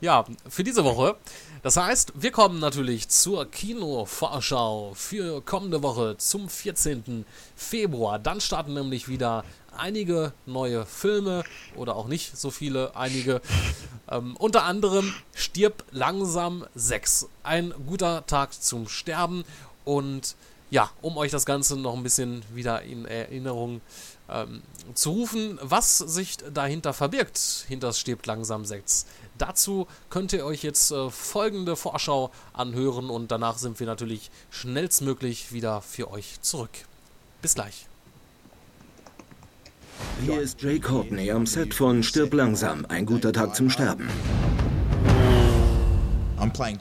Ja, für diese Woche. Das heißt, wir kommen natürlich zur Kino-Vorschau für kommende Woche zum 14. Februar. Dann starten nämlich wieder einige neue Filme oder auch nicht so viele, einige. Ähm, unter anderem Stirb langsam 6. Ein guter Tag zum Sterben. Und ja, um euch das Ganze noch ein bisschen wieder in Erinnerung ähm, zu rufen, was sich dahinter verbirgt, hinter Stirbt langsam 6. Dazu könnt ihr euch jetzt äh, folgende Vorschau anhören und danach sind wir natürlich schnellstmöglich wieder für euch zurück. Bis gleich.
Hier ist Jay Courtney am Set von Stirb langsam, ein guter Tag zum Sterben.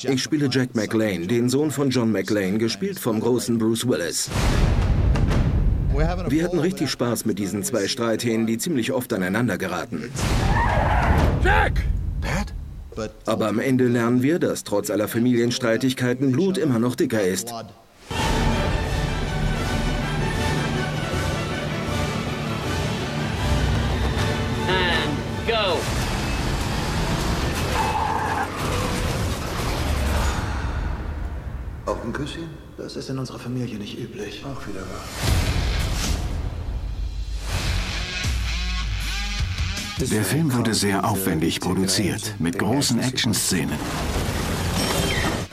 Ich spiele Jack McLean, den Sohn von John McLean, gespielt vom großen Bruce Willis. Wir hatten richtig Spaß mit diesen zwei Streithähnen, die ziemlich oft aneinander geraten.
Jack!
Pat?
Aber am Ende lernen wir, dass trotz aller Familienstreitigkeiten Blut immer noch dicker ist.
Ist in unserer Familie nicht üblich.
Auch wieder wahr.
Der Film wurde sehr aufwendig produziert, mit großen Action-Szenen.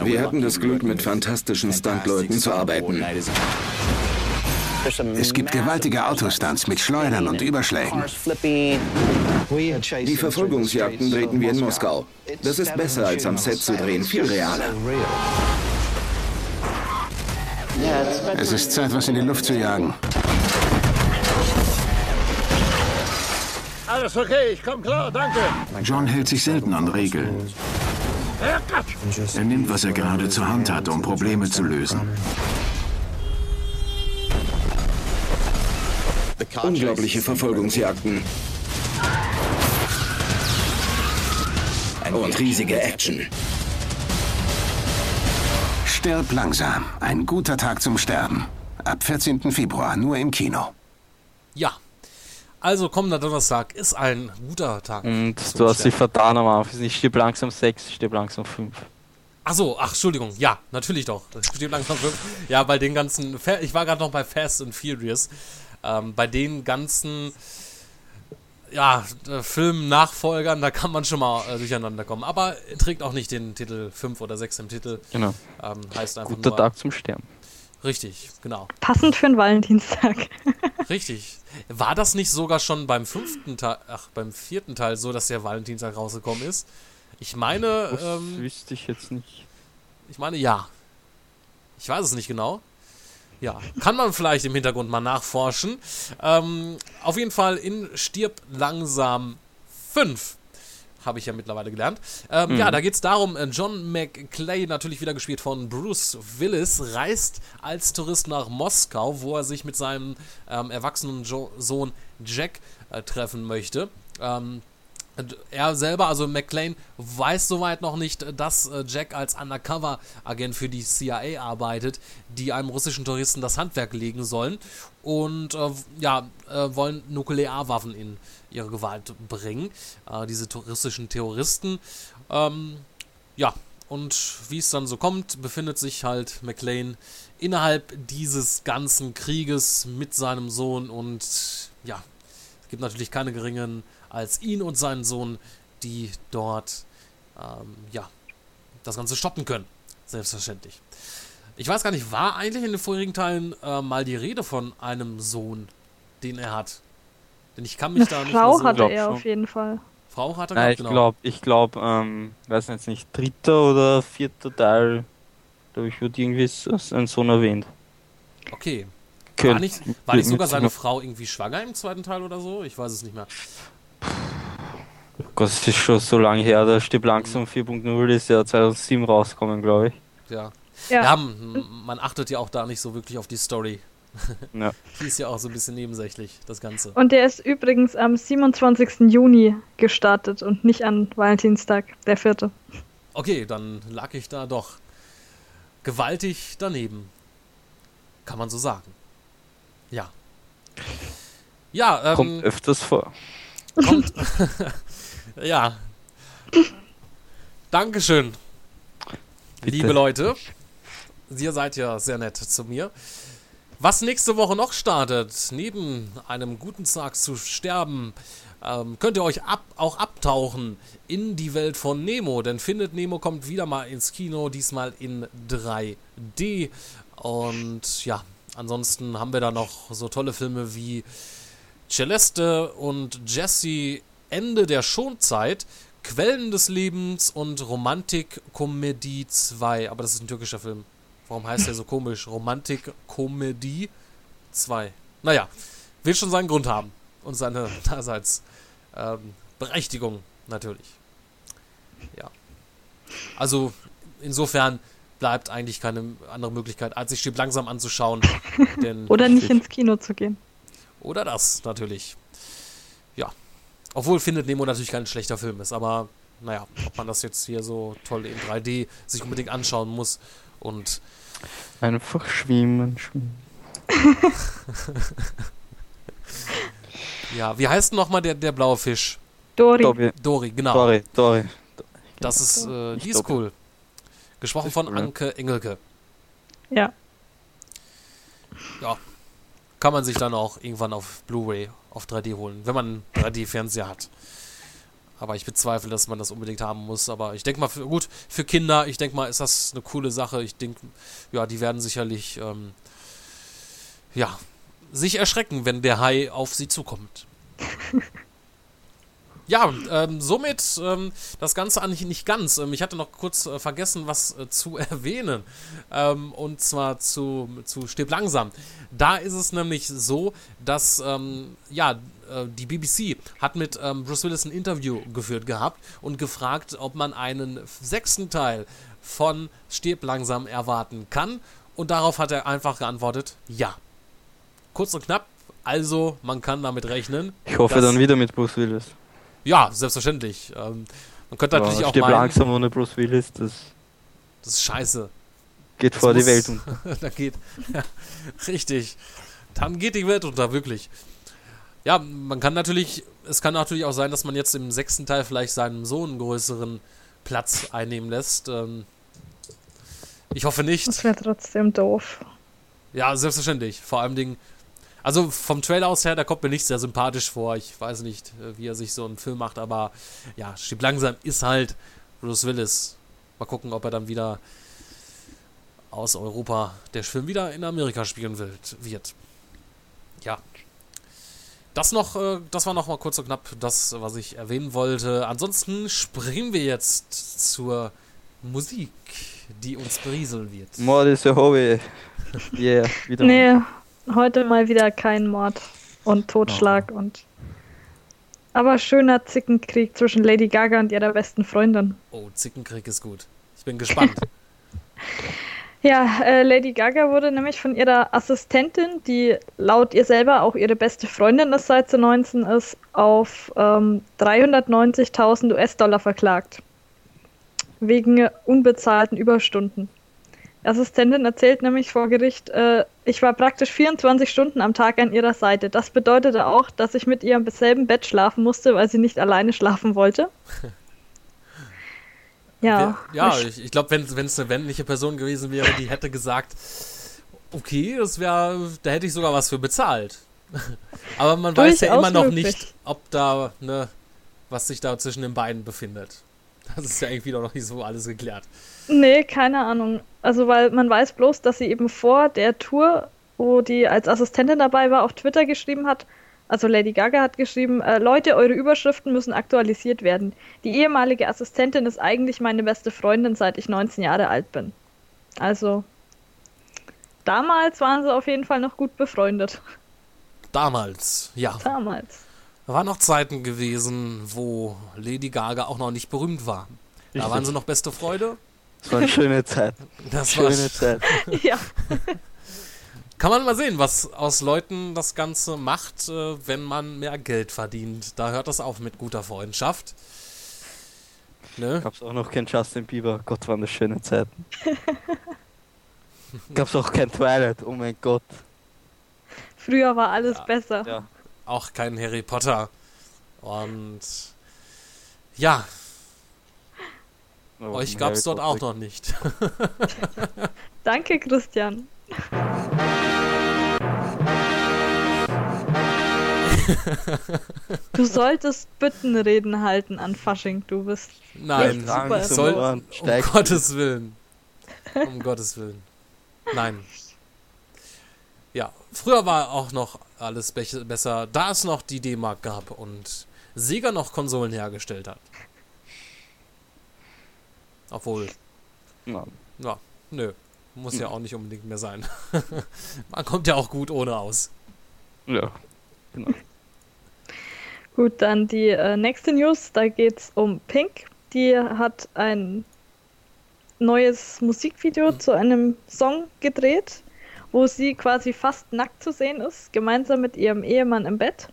Wir hatten das Glück, mit fantastischen Stuntleuten zu arbeiten.
Es gibt gewaltige Autostunts mit Schleudern und Überschlägen.
Die Verfolgungsjagden drehten wir in Moskau. Das ist besser als am Set zu drehen, viel realer.
Es ist Zeit, was in die Luft zu jagen.
Alles okay, ich komm klar, danke.
John hält sich selten an Regeln. Er nimmt, was er gerade zur Hand hat, um Probleme zu lösen.
Unglaubliche Verfolgungsjagden. Und riesige Action.
Stirb langsam. Ein guter Tag zum Sterben. Ab 14. Februar nur im Kino.
Ja, Also kommender Donnerstag ist ein guter Tag.
Und
zum
du hast dich vertan am Anfang. Ich stirb langsam 6, ich stirb langsam 5.
Ach so, ach, Entschuldigung. Ja, natürlich doch. Das steht langsam fünf. Ja, bei den ganzen. Fa- Ich war gerade noch bei Fast and Furious. Ähm, bei den ganzen. Ja, äh, Film-Nachfolgern, da kann man schon mal äh, durcheinander kommen. Aber trägt auch nicht den Titel 5 oder 6 im Titel.
Genau.
Ähm, heißt einfach
Guter
nur.
Tag zum Sterben.
Richtig, genau.
Passend für einen Valentinstag.
Richtig. War das nicht sogar schon beim fünften Teil, ach, beim vierten Teil so, dass der Valentinstag rausgekommen ist? Ich meine,
Das
ähm,
wüsste ich jetzt nicht.
Ich meine ja. Ich weiß es nicht genau. Ja, kann man vielleicht im Hintergrund mal nachforschen. Ähm, auf jeden Fall in Stirb langsam 5. Habe ich ja mittlerweile gelernt. Ähm,
Mhm.
Ja, da geht es darum, äh, John McClay, natürlich wieder gespielt von Bruce Willis, reist als Tourist nach Moskau, wo er sich mit seinem ähm, erwachsenen jo Sohn Jack äh, treffen möchte. Ähm, er selber, also McLean, weiß soweit noch nicht, dass äh, Jack als Undercover-Agent für die CIA arbeitet, die einem russischen Touristen das Handwerk legen sollen und äh, ja, äh, wollen Nuklearwaffen in ihre Gewalt bringen, äh, diese touristischen Terroristen. Ähm, ja, und wie es dann so kommt, befindet sich halt McLean innerhalb dieses ganzen Krieges mit seinem Sohn und ja, es gibt natürlich keine geringen als ihn und seinen Sohn, die dort ähm, ja, das Ganze stoppen können. Selbstverständlich. Ich weiß gar nicht, war eigentlich in den vorherigen Teilen äh, mal die Rede von einem Sohn, den er hat? Denn ich kann mich
Eine
da nicht
Frau
so...
hatte
Glaub
er
schon.
auf jeden Fall.
Frau hat er
Nein,
gehabt,
ich
genau.
glaube, ich glaube, ähm, weiß jetzt nicht, dritter oder vierter Teil, glaube ich, wird irgendwie so- ein Sohn erwähnt.
Okay. War nicht, war nicht sogar seine Frau irgendwie schwanger im zweiten Teil oder so? Ich weiß es nicht mehr.
Gott, das ist schon so lange her, der Stirb langsam 4.0 ist ja 2007 rausgekommen, glaube ich.
Ja.
Ja.
Ja, man achtet ja auch da nicht so wirklich auf die Story.
Ja.
Die ist ja auch so ein bisschen nebensächlich, das Ganze.
Und der ist übrigens am 27. Juni gestartet und nicht an Valentinstag, der vierte.
Okay, dann lag ich da doch gewaltig daneben. Kann man so sagen. Ja. Ja, ähm,
Kommt öfters vor.
kommt. ja. Dankeschön,
Bitte.
liebe Leute. Ihr seid ja sehr nett zu mir. Was nächste Woche noch startet, neben einem guten Tag zu sterben, ähm, könnt ihr euch ab, auch abtauchen in die Welt von Nemo. Denn Findet Nemo kommt wieder mal ins Kino, diesmal in 3D. Und ja, ansonsten haben wir da noch so tolle Filme wie Celeste und Jesse Ende der Schonzeit, Quellen des Lebens und Romantik-Komödie 2. Aber das ist ein türkischer Film. Warum heißt der so komisch? Romantik-Komödie 2. Naja, wird schon seinen Grund haben. Und seine Daseinsberechtigung, ähm, Berechtigung natürlich. Ja. Also, insofern bleibt eigentlich keine andere Möglichkeit, als sich Stirb langsam anzuschauen.
Oder nicht ins Kino zu gehen.
oder das, natürlich. Obwohl Findet Nemo natürlich kein schlechter Film ist, aber naja, ob man das jetzt hier so toll in 3D sich unbedingt anschauen muss und
Einfach schwimmen, schwimmen.
ja, wie heißt denn nochmal der, der blaue Fisch?
Dori.
Dory,
Dori, genau.
Dory, Dory.
Das ist, äh, die ist cool. Gesprochen von. Anke Engelke.
Ja.
Ja. Kann man sich dann auch irgendwann auf Blu-ray auf 3D holen, wenn man einen 3D-Fernseher hat. Aber ich bezweifle, dass man das unbedingt haben muss. Aber ich denke mal, für, gut, für Kinder, ich denke mal, ist das eine coole Sache. Ich denke, ja, die werden sicherlich, ähm, ja, sich erschrecken, wenn der Hai auf sie zukommt. Ja, ähm, somit ähm, das Ganze eigentlich nicht ganz. Ähm, ich hatte noch kurz äh, vergessen, was äh, zu erwähnen. Ähm, und zwar zu, zu Stirb langsam. Da ist es nämlich so, dass ähm, ja, äh, die BBC hat mit ähm, Bruce Willis ein Interview geführt gehabt und gefragt, ob man einen sechsten Teil von Stirb langsam erwarten kann. Und darauf hat er einfach geantwortet, ja. Kurz und knapp, also man kann damit rechnen.
Ich hoffe dann wieder mit Bruce Willis.
Ja, selbstverständlich. Ähm, man könnte
Aber
natürlich auch
stirb
meinen,
langsam ohne Bruce Willis, das
das ist scheiße.
geht
Das
vor die
muss-
Welt unter.
da geht, ja, richtig. Dann geht die Welt unter, wirklich. Ja, man kann natürlich, es kann natürlich auch sein, dass man jetzt im sechsten Teil vielleicht seinem Sohn einen größeren Platz einnehmen lässt. Ähm, ich hoffe nicht.
Das wäre trotzdem doof.
Ja, selbstverständlich. Vor allem Dingen, also vom Trailer aus her, da kommt mir nicht sehr sympathisch vor. Ich weiß nicht, äh, wie er sich so einen Film macht, aber ja, Stieb langsam ist halt Bruce Willis. Mal gucken, ob er dann wieder aus Europa der Film wieder in Amerika spielen wird. wird. Ja. Das noch, äh, das war noch mal kurz und knapp das, was ich erwähnen wollte. Ansonsten springen wir jetzt zur Musik, die uns berieseln wird.
Mord ist ihr Hobby. Yeah, wieder.
Nee, heute mal wieder kein Mord und Totschlag und. Aber schöner Zickenkrieg zwischen Lady Gaga und ihrer besten Freundin.
Oh, Zickenkrieg ist gut. Ich bin gespannt.
Ja, äh, Lady Gaga wurde nämlich von ihrer Assistentin, die laut ihr selber auch ihre beste Freundin ist, seit sie 19 ist, auf ähm, 390.000 US-Dollar verklagt. Wegen unbezahlten Überstunden. Die Assistentin erzählt nämlich vor Gericht, äh, ich war praktisch 24 Stunden am Tag an ihrer Seite. Das bedeutete auch, dass ich mit ihr im selben Bett schlafen musste, weil sie nicht alleine schlafen wollte. Ja,
ja, ich, ich glaube, wenn es eine männliche Person gewesen wäre, die hätte gesagt, okay, das wäre, da hätte ich sogar was für bezahlt. Aber man weiß ja immer noch möglich. nicht, ob da, ne, was sich da zwischen den beiden befindet. Das ist ja irgendwie noch nicht so alles geklärt.
Nee, keine Ahnung. Also, weil man weiß bloß, dass sie eben vor der Tour, wo die als Assistentin dabei war, auf Twitter geschrieben hat, also Lady Gaga hat geschrieben, äh, Leute, eure Überschriften müssen aktualisiert werden. Die ehemalige Assistentin ist eigentlich meine beste Freundin, seit ich 19 Jahre alt bin. Also, damals waren sie auf jeden Fall noch gut befreundet.
Damals, ja.
Damals.
Da waren noch Zeiten gewesen, wo Lady Gaga auch noch nicht berühmt war. Da waren sie noch beste Freude.
Das war eine schöne Zeit.
Das schöne war Zeit.
ja.
Kann man mal sehen, was aus Leuten das Ganze macht, äh, wenn man mehr Geld verdient. Da hört das auf mit guter Freundschaft.
Ne? Gab's auch noch kein Justin Bieber. Gott, waren das schöne Zeiten. Gab's auch kein Twilight. Oh mein Gott.
Früher war alles ja, besser.
Ja. Auch kein Harry Potter. Und ja. Oh, Euch gab's dort auch noch nicht.
Danke, Christian. du solltest Büttenreden halten an Fasching, du bist.
Nein, super soll, um Gottes Willen. Um Gottes Willen. Nein. Ja, früher war auch noch alles be besser, da es noch die D-Mark gab und Sega noch Konsolen hergestellt hat. Obwohl. Ja. Ja, nö. Muss ja hm. auch nicht unbedingt mehr sein. Man kommt ja auch gut ohne aus.
Ja, genau.
Gut, dann die äh, nächste News. Da geht es um Pink. Die hat ein neues Musikvideo mhm. zu einem Song gedreht, wo sie quasi fast nackt zu sehen ist, gemeinsam mit ihrem Ehemann im Bett.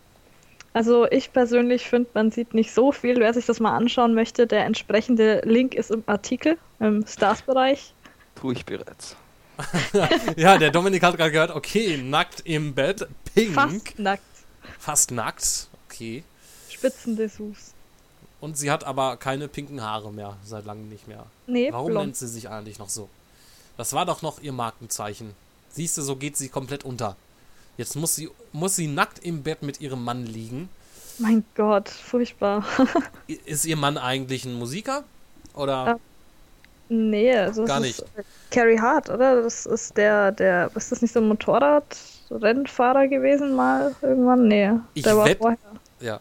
Also ich persönlich finde, man sieht nicht so viel. Wer sich das mal anschauen möchte, der entsprechende Link ist im Artikel im Stars-Bereich.
Tue ich bereits.
ja, der Dominik hat gerade gehört, okay, nackt im Bett, pink.
Fast nackt.
Fast nackt, okay.
Spitzendessous.
Und sie hat aber keine pinken Haare mehr, seit langem nicht mehr.
Nee,
Warum
blond.
nennt sie sich eigentlich noch so? Das war doch noch ihr Markenzeichen. Siehst du, so geht sie komplett unter. Jetzt muss sie, muss sie nackt im Bett mit ihrem Mann liegen.
Mein Gott, furchtbar.
ist ihr Mann eigentlich ein Musiker? Oder?
Äh, Nee, also
Gar
nicht. Carrie Hart, oder? Das ist der, der, ist das nicht so ein Motorradrennfahrer gewesen mal irgendwann? Nee,
ich
der war
vorher. Ja.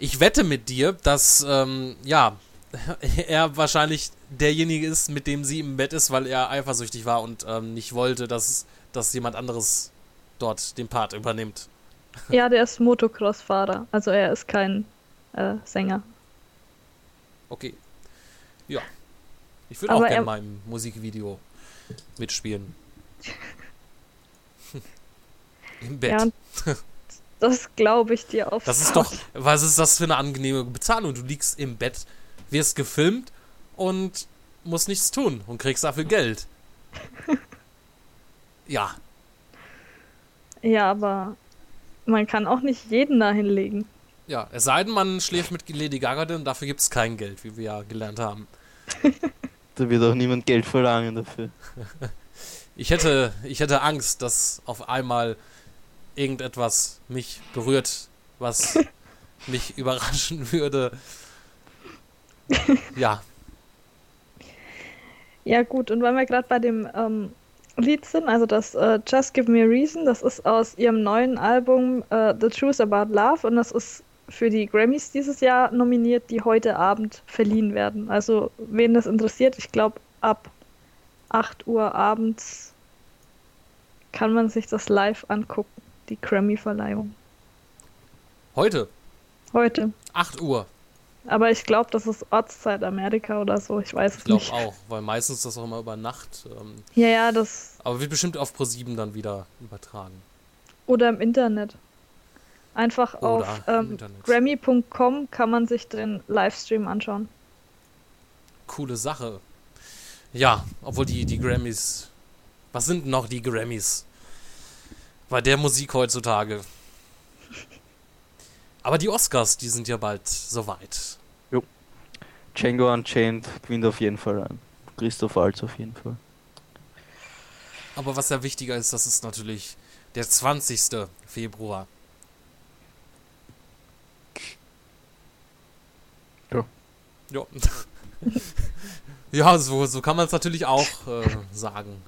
Ich wette mit dir, dass, ähm, ja, er wahrscheinlich derjenige ist, mit dem sie im Bett ist, weil er eifersüchtig war und ähm, nicht wollte, dass, dass jemand anderes dort den Part übernimmt.
Ja, der ist Motocross-Fahrer. Also er ist kein äh, Sänger.
Okay. Ja. Ich würde auch gerne mal im Musikvideo mitspielen. Im Bett. Ja,
das glaube ich dir auf.
Das ist doch, was ist das für eine angenehme Bezahlung? Du liegst im Bett, wirst gefilmt und musst nichts tun und kriegst dafür Geld. ja.
Ja, aber man kann auch nicht jeden dahin legen.
Ja, es sei denn, man schläft mit Lady Gaga, denn dafür gibt es kein Geld, wie wir ja gelernt haben.
Da wird auch niemand Geld verlangen dafür.
Ich hätte, ich hätte Angst, dass auf einmal irgendetwas mich berührt, was mich überraschen würde. Ja,
Ja, gut, und weil wir gerade bei dem ähm, Lied sind, also das äh, Just Give Me a Reason, das ist aus ihrem neuen Album äh, The Truth About Love und das ist für die Grammys dieses Jahr nominiert, die heute Abend verliehen werden. Also, wen das interessiert, ich glaube, ab 8 Uhr abends kann man sich das live angucken, die Grammy-Verleihung.
heute,
Heute.
8 Uhr.
Aber ich glaube, das ist Ortszeit Amerika oder so, ich weiß
Ich
es
glaube
nicht.
auch, weil meistens das auch immer über Nacht. Ähm,
Ja, ja, das.
aber wird bestimmt auf Pro7 dann wieder übertragen.
Oder im Internet. Einfach
Oder
auf ähm. Grammy.com kann man sich den Livestream anschauen.
Coole Sache. Ja, obwohl die, die Grammys. Was sind noch die Grammys? Bei der Musik heutzutage. Aber die Oscars, die sind ja bald soweit.
Django Unchained gewinnt auf jeden Fall ein. Christoph Waltz auf jeden Fall.
Aber was ja wichtiger ist, das ist natürlich der 20. Februar.
Ja.
Ja. ja, so, so kann man es natürlich auch äh, sagen.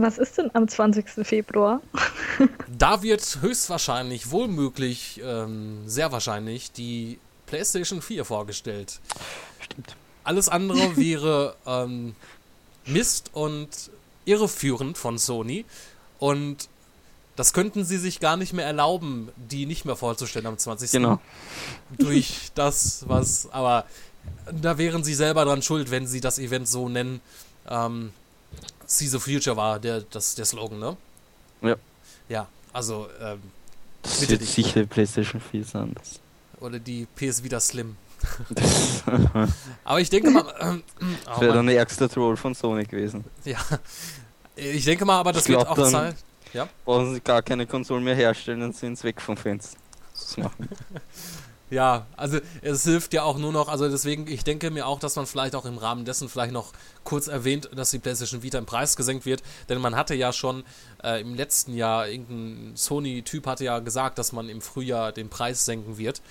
Was ist denn am 20. Februar?
Da wird höchstwahrscheinlich, wohl möglich, ähm, sehr wahrscheinlich die PlayStation 4 vorgestellt.
Stimmt.
Alles andere wäre ähm, Mist und irreführend von Sony. Und das könnten sie sich gar nicht mehr erlauben, die nicht mehr vorzustellen am 20.
Genau.
Durch das, was. Aber da wären sie selber dran schuld, wenn sie das Event so nennen. Ähm, See the Future war der, das, der Slogan, ne?
Ja.
Ja, also, ähm,
Das wird
dich.
sicher PlayStation 4 sein. Das-
oder die PS Vita Slim. Aber ich denke mal. Ähm,
Das
oh
wäre
Mann.
dann der ärgste Troll von Sony gewesen.
Ja. Ich denke mal, aber das
Ich
wird
glaub,
auch Zeit. Ja.
Brauchen sie gar keine Konsolen mehr herstellen und sind weg vom Fenster. Das machen.
Ja, also es hilft ja auch nur noch, also deswegen, ich denke mir auch, dass man vielleicht auch im Rahmen dessen vielleicht noch kurz erwähnt, dass die PlayStation Vita im Preis gesenkt wird, denn man hatte ja schon äh, im letzten Jahr, irgendein Sony-Typ hatte ja gesagt, dass man im Frühjahr den Preis senken wird.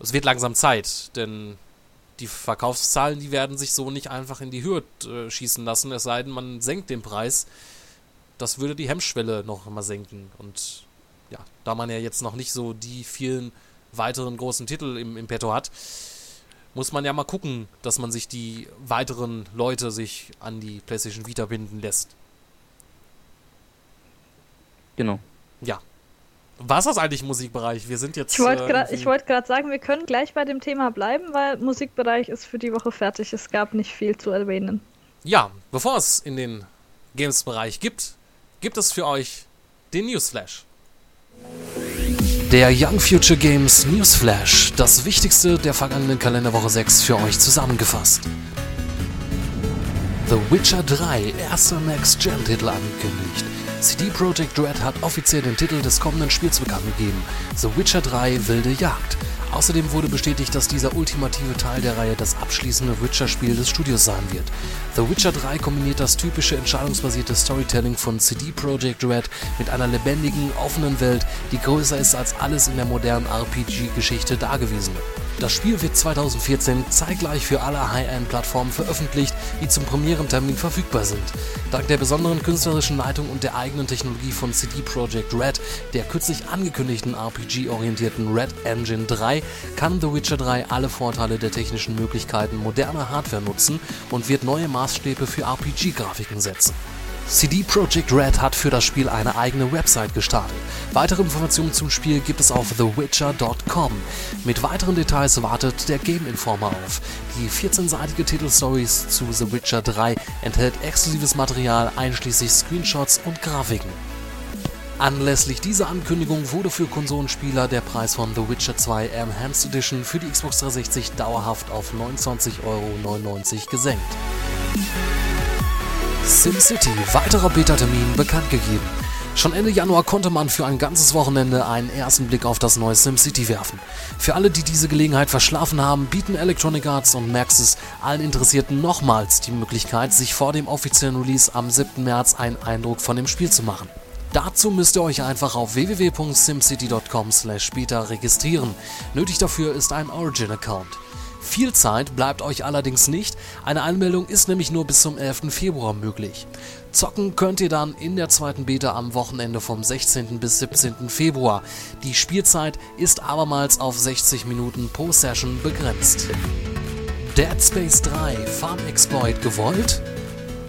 Es wird langsam Zeit, denn die Verkaufszahlen, die werden sich so nicht einfach in die Höhe äh, schießen lassen, es sei denn, man senkt den Preis. Das würde die Hemmschwelle noch mal senken und ja, da man ja jetzt noch nicht so die vielen weiteren großen Titel im, im Petto hat, muss man ja mal gucken, dass man sich die weiteren Leute sich an die PlayStation Vita binden lässt.
Genau.
Ja. Was ist das eigentlich im Musikbereich? Wir sind jetzt.
Ich wollte
äh,
gerade wollt sagen, wir können gleich bei dem Thema bleiben, weil Musikbereich ist für die Woche fertig. Es gab nicht viel zu erwähnen.
Ja, bevor es in den Games-Bereich gibt, gibt es für euch den Newsflash. Der Young Future Games Newsflash, das Wichtigste der vergangenen Kalenderwoche 6 für euch zusammengefasst. The Witcher 3, erster Next-Gen-Titel angekündigt. CD Projekt Red hat offiziell den Titel des kommenden Spiels bekannt gegeben. The Witcher 3 Wilde Jagd. Außerdem wurde bestätigt, dass dieser ultimative Teil der Reihe das abschließende Witcher-Spiel des Studios sein wird. The Witcher 3 kombiniert das typische entscheidungsbasierte Storytelling von CD Projekt Red mit einer lebendigen, offenen Welt, die größer ist als alles in der modernen RPG-Geschichte Dagewesene. Das Spiel wird 2014 zeitgleich für alle High-End-Plattformen veröffentlicht, die zum Premierentermin verfügbar sind. Dank der besonderen künstlerischen Leitung und der eigenen Technologie von CD Projekt Red, der kürzlich angekündigten RPG-orientierten Red Engine 3, kann The Witcher 3 alle Vorteile der technischen Möglichkeiten moderner Hardware nutzen und wird neue Maßstäbe für RPG-Grafiken setzen. CD Projekt Red hat für das Spiel eine eigene Website gestartet. Weitere Informationen zum Spiel gibt es auf thewitcher.com. Mit weiteren Details wartet der Game Informer auf. Die 14-seitige Titelstories zu The Witcher 3 enthält exklusives Material einschließlich Screenshots und Grafiken. Anlässlich dieser Ankündigung wurde für Konsolenspieler der Preis von The Witcher 2 Enhanced Edition für die Xbox 360 dauerhaft auf 29,99 Euro gesenkt. SimCity, weiterer Beta-Termin bekannt gegeben. Schon Ende Januar konnte man für ein ganzes Wochenende einen ersten Blick auf das neue SimCity werfen. Für alle, die diese Gelegenheit verschlafen haben, bieten Electronic Arts und Maxis allen Interessierten nochmals die Möglichkeit, sich vor dem offiziellen Release am 7. März einen Eindruck von dem Spiel zu machen. Dazu müsst ihr euch einfach auf www.simcity.com/beta registrieren. Nötig dafür ist ein Origin-Account. Viel Zeit bleibt euch allerdings nicht, eine Anmeldung ist nämlich nur bis zum 11. Februar möglich. Zocken könnt ihr dann in der zweiten Beta am Wochenende vom 16. bis 17. Februar. Die Spielzeit ist abermals auf 60 Minuten pro Session begrenzt. Dead Space 3 Farm Exploit gewollt?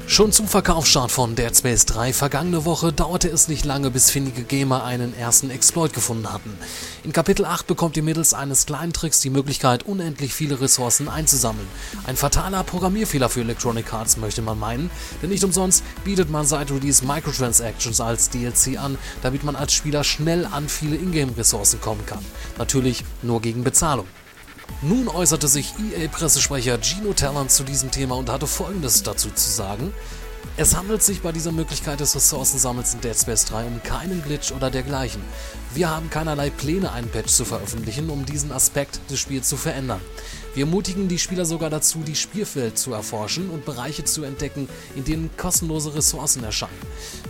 Schon zum Verkaufsstart von Dead Space 3 vergangene Woche dauerte es nicht lange, bis findige Gamer einen ersten Exploit gefunden hatten. In Kapitel 8 bekommt ihr mittels eines kleinen Tricks die Möglichkeit, unendlich viele Ressourcen einzusammeln. Ein fataler Programmierfehler für Electronic Arts möchte man meinen, denn nicht umsonst bietet man seit Release Microtransactions als DLC an, damit man als Spieler schnell an viele Ingame-Ressourcen kommen kann. Natürlich nur gegen Bezahlung. Nun äußerte sich EA-Pressesprecher Gino Talent zu diesem Thema und hatte folgendes dazu zu sagen. Es handelt sich bei dieser Möglichkeit des Ressourcensammels in Dead Space 3 um keinen Glitch oder dergleichen. Wir haben keinerlei Pläne, einen Patch zu veröffentlichen, um diesen Aspekt des Spiels zu verändern. Wir ermutigen die Spieler sogar dazu, die Spielwelt zu erforschen und Bereiche zu entdecken, in denen kostenlose Ressourcen erscheinen.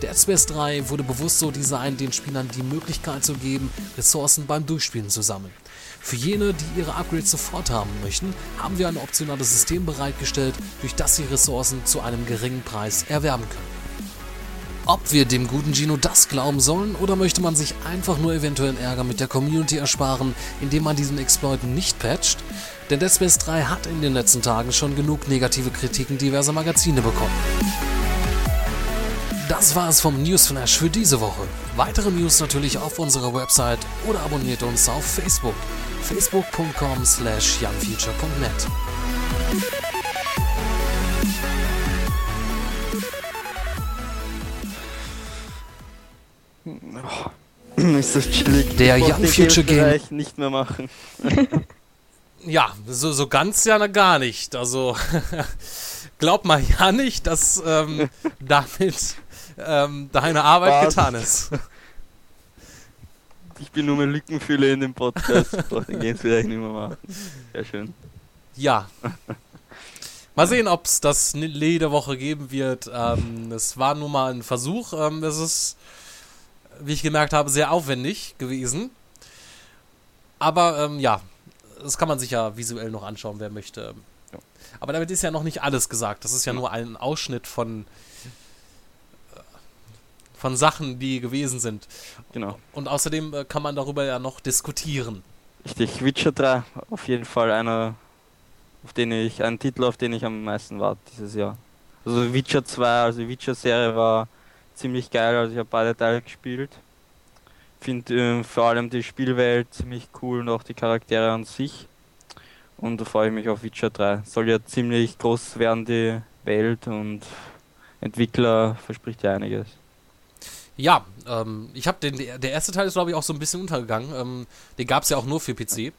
Dead Space 3 wurde bewusst so designt, den Spielern die Möglichkeit zu geben, Ressourcen beim Durchspielen zu sammeln. Für jene, die ihre Upgrades sofort haben möchten, haben wir ein optionales System bereitgestellt, durch das sie Ressourcen zu einem geringen Preis erwerben können. Ob wir dem guten Gino das glauben sollen oder möchte man sich einfach nur eventuellen Ärger mit der Community ersparen, indem man diesen Exploit nicht patcht? Denn Dead Space 3 hat in den letzten Tagen schon genug negative Kritiken diverser Magazine bekommen. Das war es vom Newsflash für diese Woche. Weitere News natürlich auf unserer Website oder abonniert uns auf Facebook facebook.com slash youngfuture.net.
ist das chillig.
Der Young Future Game.
Nicht mehr machen.
Ja, so, so ganz ja gar nicht. Also glaub mal ja nicht, dass ähm, damit ähm, deine Arbeit
Was?
getan ist.
Ich bin nur mehr Lückenfüller in dem Podcast. Doch, den geht's vielleicht nicht mehr machen. Sehr schön.
Ja. Mal sehen, ob es das jede Woche geben wird. Ähm, es war nun mal ein Versuch. Ähm, es ist, wie ich gemerkt habe, sehr aufwendig gewesen. Aber ähm, ja, das kann man sich ja visuell noch anschauen, wer möchte. Aber damit ist ja noch nicht alles gesagt. Das ist ja nur ein Ausschnitt von, von Sachen, die gewesen sind.
Genau.
Und außerdem äh, kann man darüber ja noch diskutieren.
Richtig, Witcher 3, auf jeden Fall einer, auf den ich, ein Titel, auf den ich am meisten warte dieses Jahr. Also Witcher 2, also die Witcher-Serie war ziemlich geil, also ich habe beide Teile gespielt. Finde äh, vor allem die Spielwelt ziemlich cool und auch die Charaktere an sich. Und da freue ich mich auf Witcher 3. Soll ja ziemlich groß werden, die Welt und Entwickler verspricht ja einiges.
Ja, ähm, ich habe den, der erste Teil ist glaube ich auch so ein bisschen untergegangen. Ähm, den gab es ja auch nur für PC.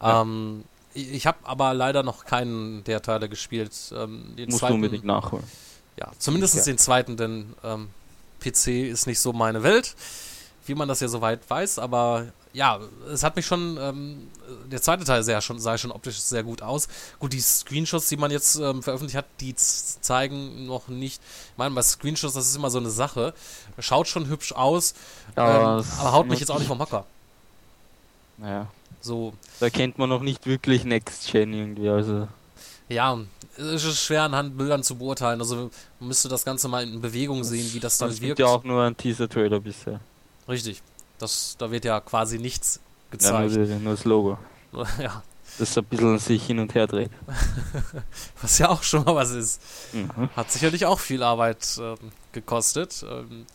Ja.
Ähm, ich ich habe aber leider noch keinen der Teile gespielt. Ähm, den
Musst du
zweiten,
unbedingt nachholen.
Ja, zumindest
Ja.
den zweiten, denn ähm, PC ist nicht so meine Welt, wie man das ja soweit weiß. Aber ja, es hat mich schon, ähm, der zweite Teil sah schon, sah schon optisch sehr gut aus. Gut, die Screenshots, die man jetzt ähm, veröffentlicht hat, die zeigen noch nicht. Ich meine, bei Screenshots, das ist immer so eine Sache. Schaut schon hübsch aus,
Ja,
ähm,
es
aber haut mich jetzt auch nicht vom Hocker.
Naja.
So,
Da kennt man noch nicht wirklich Next Gen irgendwie, also.
ja, es ist schwer anhand Bildern zu beurteilen. Also man müsste das Ganze mal in Bewegung sehen, wie das dann
Es
wirkt.
gibt ja auch nur ein Teaser-Trailer bisher.
Richtig. Das, da wird ja quasi nichts
Ja, nur,
gezeigt.
nur das Logo.
Ja,
Das ein bisschen sich hin und her dreht.
was ja auch schon mal was ist.
Mhm.
Hat sicherlich auch viel Arbeit ähm, gekostet. Ähm,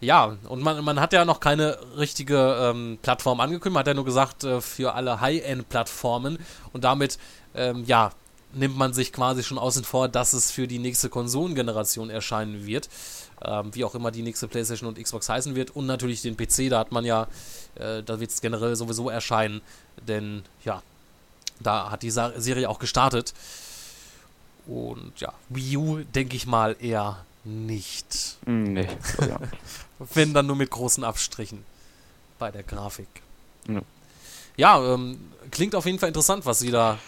ja, und man, man hat ja noch keine richtige ähm, Plattform angekündigt. Man hat ja nur gesagt, äh, für alle High-End-Plattformen. Und damit, ähm, ja, nimmt man sich quasi schon außen vor, dass es für die nächste Konsolengeneration erscheinen wird. Ähm, wie auch immer die nächste PlayStation und Xbox heißen wird. Und natürlich den PC, da hat man ja, äh, da wird es generell sowieso erscheinen. Denn, ja, da hat die Sa Serie auch gestartet. Und ja, Wii U denke ich mal eher nicht.
Hm, Nee, auch.
Wenn dann nur mit großen Abstrichen bei der Grafik.
Ja.
Ja, ähm, klingt auf jeden Fall interessant, was sie da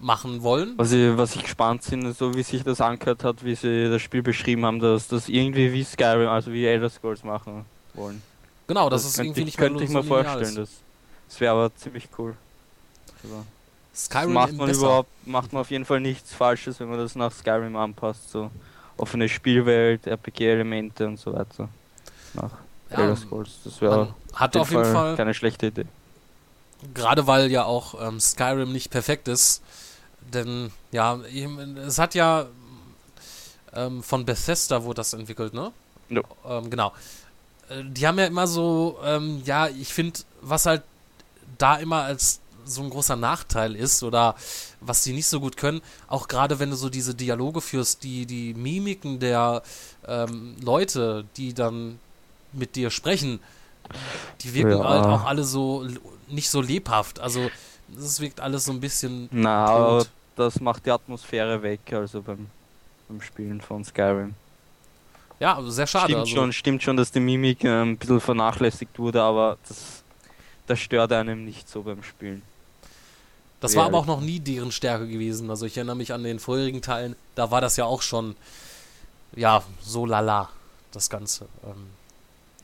machen wollen.
Was ich, was ich gespannt bin, so wie sich das angehört hat, wie sie das Spiel beschrieben haben, dass das irgendwie wie Skyrim, also wie Elder Scrolls machen wollen.
Genau, das, ist
könnte
irgendwie
ich,
nicht
könnte ich
so
mir
linear
vorstellen.
ist.
Das, das wäre aber ziemlich cool. Also,
Skyrim
macht man
besser.
überhaupt, macht man auf jeden Fall nichts Falsches, wenn man das nach Skyrim anpasst. So offene Spielwelt, RPG-Elemente und so weiter. Nach
Ja,
Elder Scrolls. Das wäre
hat auf jeden Fall-
keine schlechte Idee.
Gerade weil ja auch ähm, Skyrim nicht perfekt ist. Denn, ja, es hat ja ähm, von Bethesda wurde das entwickelt, ne?
Ja.
Ähm, genau. Äh, Die haben ja immer so, ähm, ja, ich finde, was halt da immer als so ein großer Nachteil ist oder was die nicht so gut können, auch gerade wenn du so diese Dialoge führst, die, die Mimiken der ähm, Leute, die dann mit dir sprechen, die wirken
Ja.
halt auch alle so nicht so lebhaft. Also es wirkt alles so ein bisschen
Na. Das macht die Atmosphäre weg, also beim, beim Spielen von Skyrim.
Ja, also sehr schade.
Stimmt,
also,
schon, stimmt schon, dass die Mimik ähm, ein bisschen vernachlässigt wurde, aber das, das stört einem nicht so beim Spielen.
Das war aber auch noch nie deren Stärke gewesen. Also ich erinnere mich an den vorherigen Teilen, da war das ja auch schon, ja, so lala, das Ganze. Ähm,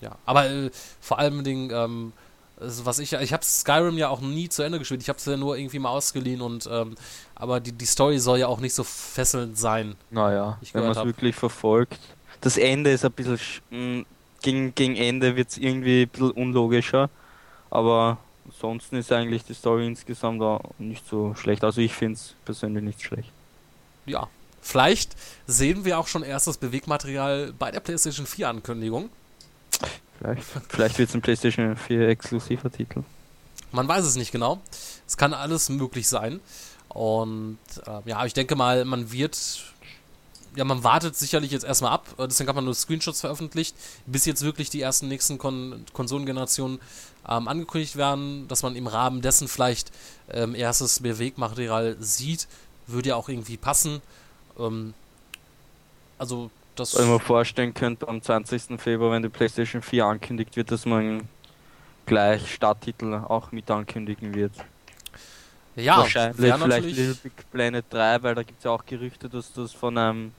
ja, aber äh, vor allem Ding, ähm, also was ich, ich habe Skyrim ja auch nie zu Ende gespielt. Ich habe es ja nur irgendwie mal ausgeliehen und, ähm, aber die, die Story soll ja auch nicht so fesselnd sein.
Naja,
Ich
wenn man es wirklich verfolgt. Das Ende ist ein bisschen, sch- mh, gegen, gegen Ende wird es irgendwie ein bisschen unlogischer, aber ansonsten ist eigentlich die Story insgesamt auch nicht so schlecht. Also ich finde es persönlich nicht schlecht.
Ja, vielleicht sehen wir auch schon erstes Bewegmaterial bei der PlayStation 4 Ankündigung.
Vielleicht, vielleicht wird es ein PlayStation 4 exklusiver Titel.
Man weiß es nicht genau. Es kann alles möglich sein. Und äh, ja, ich denke mal, man wird. Ja, man wartet sicherlich jetzt erstmal ab. Äh, Deswegen hat man nur Screenshots veröffentlicht, bis jetzt wirklich die ersten nächsten Kon Konsolengenerationen ähm, angekündigt werden, dass man im Rahmen dessen vielleicht ähm, erstes Bewegmaterial sieht. Würde ja auch irgendwie passen. Ähm, also, das.
Mir vorstellen könnte, am 20. Februar, wenn die PlayStation 4 ankündigt wird, dass man gleich Starttitel auch mit ankündigen wird.
Ja,
Wahrscheinlich vielleicht Little Big Planet 3, weil da gibt es ja auch Gerüchte, dass das von einem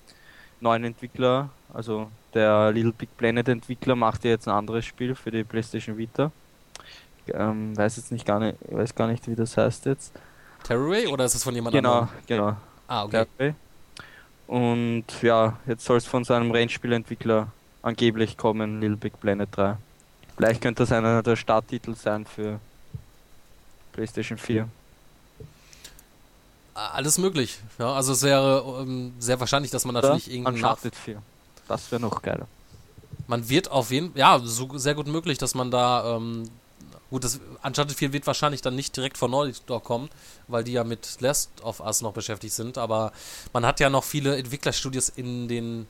neuen Entwickler, also der Little Big Planet Entwickler macht ja jetzt ein anderes Spiel für die PlayStation Vita. Ähm, weiß jetzt nicht gar nicht, weiß gar nicht, wie das heißt jetzt.
Terraway oder ist es von jemand
Genau,
anderem?
genau.
Ah, okay.
Terraway. Und ja, jetzt soll es von seinem Rennspielentwickler angeblich kommen, Little Big Planet 3. Vielleicht könnte das einer der Starttitel sein für PlayStation 4.
Alles möglich. Ja, also es wäre ähm, sehr wahrscheinlich, dass man natürlich irgendeinen Nach
Uncharted 4. Das wäre noch geiler.
Man wird auf jeden ja, so, sehr gut möglich, dass man da, ähm, gut, das Uncharted 4 wird wahrscheinlich dann nicht direkt von Naughty Dog kommen, weil die ja mit Last of Us noch beschäftigt sind, aber man hat ja noch viele Entwicklerstudios in den,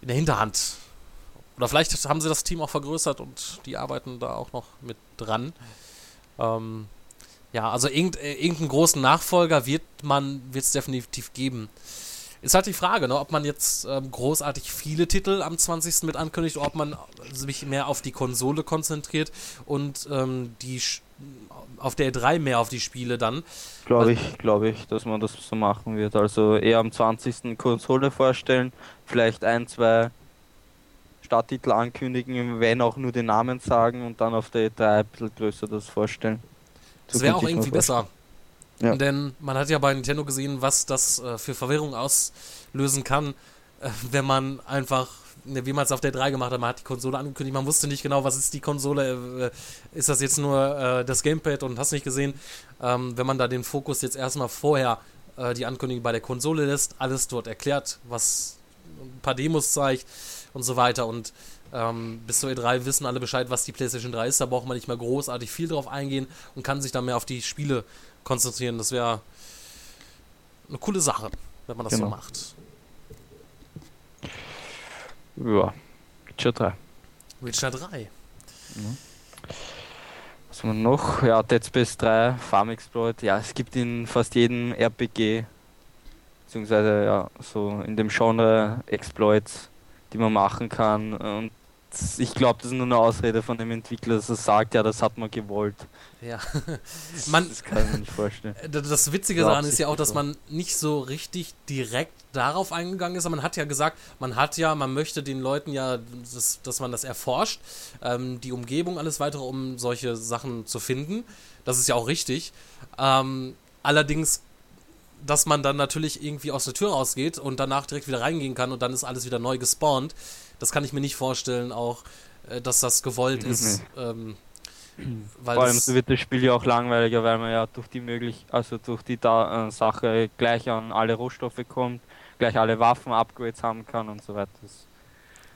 in der Hinterhand. Oder vielleicht haben sie das Team auch vergrößert und die arbeiten da auch noch mit dran. Ähm, ja, also irgend, äh, irgendeinen großen Nachfolger wird man, wird es definitiv geben. Ist halt die Frage, ne, ob man jetzt ähm, großartig viele Titel am 20. mit ankündigt, oder ob man sich mehr auf die Konsole konzentriert und ähm, die auf der E3 mehr auf die Spiele dann.
Glaube ich, glaube ich, dass man das so machen wird. Also eher am 20. Konsole vorstellen, vielleicht ein, zwei Starttitel ankündigen, wenn auch nur den Namen sagen und dann auf der E3 ein bisschen größer das vorstellen.
Das wäre auch irgendwie besser.
Ja.
Denn man hat ja bei Nintendo gesehen, was das äh, für Verwirrung auslösen kann, äh, wenn man einfach, ne, wie man es auf der 3 gemacht hat, man hat die Konsole angekündigt, man wusste nicht genau, was ist die Konsole, äh, ist das jetzt nur äh, das Gamepad und hast nicht gesehen, ähm, wenn man da den Fokus jetzt erstmal vorher äh, die Ankündigung bei der Konsole lässt, alles dort erklärt, was ein paar Demos zeigt und so weiter und ähm, bis zur E3 wissen alle Bescheid, was die PlayStation 3 ist. Da braucht man nicht mehr großartig viel drauf eingehen und kann sich dann mehr auf die Spiele konzentrieren. Das wäre eine coole Sache, wenn man das
Genau.
so macht.
Ja, Witcher 3.
Witcher 3.
Was haben wir noch? Ja, Dead Space 3, Farm Exploit. Ja, es gibt in fast jedem RPG beziehungsweise ja, so in dem Genre Exploits, die man machen kann. Und ich glaube, das ist nur eine Ausrede von dem Entwickler, dass er sagt, ja, das hat man gewollt.
Ja.
man, das kann ich mir nicht vorstellen.
Das Witzige daran ist ja auch, dass man nicht so richtig direkt darauf eingegangen ist, aber man hat ja gesagt, man hat ja, man möchte den Leuten ja, das, dass man das erforscht, ähm, die Umgebung, alles weitere, um solche Sachen zu finden. Das ist ja auch richtig. Ähm, allerdings, dass man dann natürlich irgendwie aus der Tür rausgeht und danach direkt wieder reingehen kann und dann ist alles wieder neu gespawnt. Das kann ich mir nicht vorstellen, auch, äh, dass das gewollt mhm. ist. Ähm,
Vor allem wird das Spiel ja auch langweiliger, weil man ja durch die möglich, also durch die da, äh, Sache gleich an alle Rohstoffe kommt, gleich alle Waffen-Upgrades haben kann und so weiter.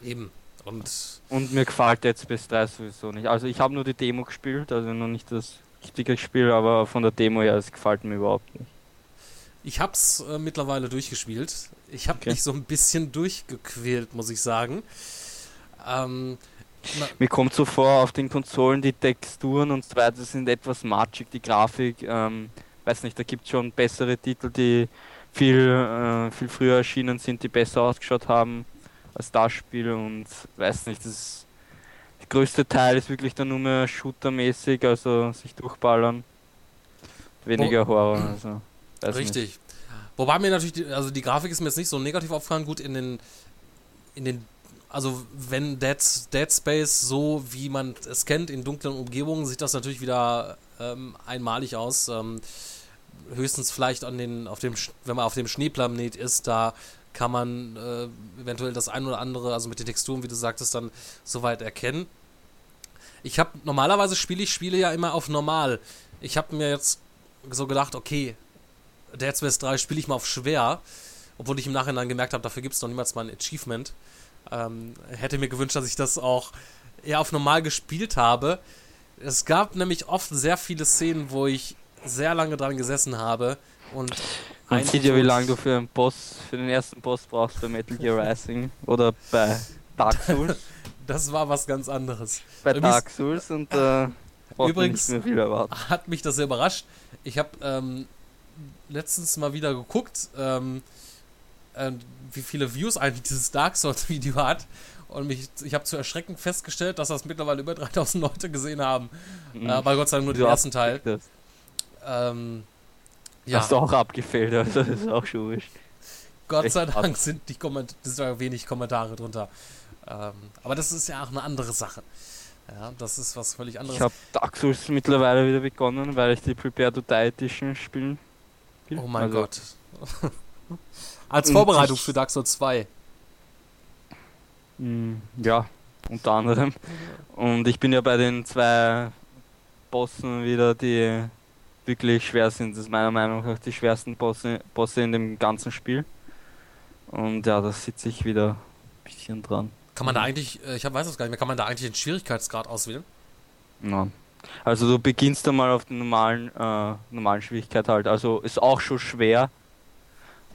Eben. Und,
und mir gefällt jetzt bis 3 sowieso nicht. Also ich habe nur die Demo gespielt, also noch nicht das richtige Spiel, aber von der Demo her, es gefällt mir überhaupt nicht.
Ich hab's äh, mittlerweile durchgespielt. Ich habe okay. mich so ein bisschen durchgequält, muss ich sagen. Ähm,
mir kommt so vor, auf den Konsolen die Texturen und so weiter sind etwas matschig, die Grafik. Ähm, weiß nicht, da gibt es schon bessere Titel, die viel, äh, viel früher erschienen sind, die besser ausgeschaut haben als das Spiel und weiß nicht, das der größte Teil ist wirklich dann nur mehr shootermäßig, also sich durchballern. Weniger Horror, also.
Richtig. Nicht. Wobei mir natürlich, die, also die Grafik ist mir jetzt nicht so negativ aufgefallen, gut in den in den also wenn Dead, Dead Space so wie man es kennt in dunklen Umgebungen sieht das natürlich wieder ähm, einmalig aus. Ähm, höchstens vielleicht an den, auf dem, wenn man auf dem Schneeplanet ist, da kann man äh, eventuell das ein oder andere, also mit den Texturen, wie du sagtest, dann soweit erkennen. Ich habe normalerweise spiele ich Spiele ja immer auf normal. Ich habe mir jetzt so gedacht, okay, Dead Space 3 spiele ich mal auf schwer, obwohl ich im Nachhinein gemerkt habe, dafür gibt es noch niemals mal ein Achievement. Ähm, hätte mir gewünscht, dass ich das auch eher auf normal gespielt habe. Es gab nämlich oft sehr viele Szenen, wo ich sehr lange dran gesessen habe und
man sieht ja, wie lange du für einen Boss, für den ersten Boss brauchst bei Metal Gear Rising oder bei Dark Souls.
das war was ganz anderes.
Bei Dark Souls und äh,
übrigens hat mich das sehr überrascht. Ich habe ähm, letztens mal wieder geguckt, ähm, äh, wie viele Views eigentlich dieses Dark Souls Video hat. Und mich, ich habe zu erschreckend festgestellt, dass das mittlerweile über 3000 Leute gesehen haben. Mhm. Äh, aber Gott sei Dank nur den ersten Teil. Ähm,
ja. Hast du auch abgefehlt, also das ist auch schubisch.
Gott sei Dank sind die Komment sind wenig Kommentare drunter. Ähm, aber das ist ja auch eine andere Sache. Ja, das ist was völlig anderes.
Ich habe Dark Souls mittlerweile wieder begonnen, weil ich die Prepare to Die Edition spielen
will. Oh mein also, Gott. Als Vorbereitung für Dark Souls 2.
Mm, ja, unter anderem. Und ich bin ja bei den zwei Bossen wieder, die wirklich schwer sind. Das ist meiner Meinung nach die schwersten Bosse, Bosse in dem ganzen Spiel. Und ja, da sitze ich wieder ein bisschen dran.
Kann man da eigentlich, äh, ich weiß das gar nicht mehr, kann man da eigentlich den Schwierigkeitsgrad auswählen?
Ja. Also du beginnst einmal auf der normalen, äh, normalen Schwierigkeit halt. Also ist auch schon schwer,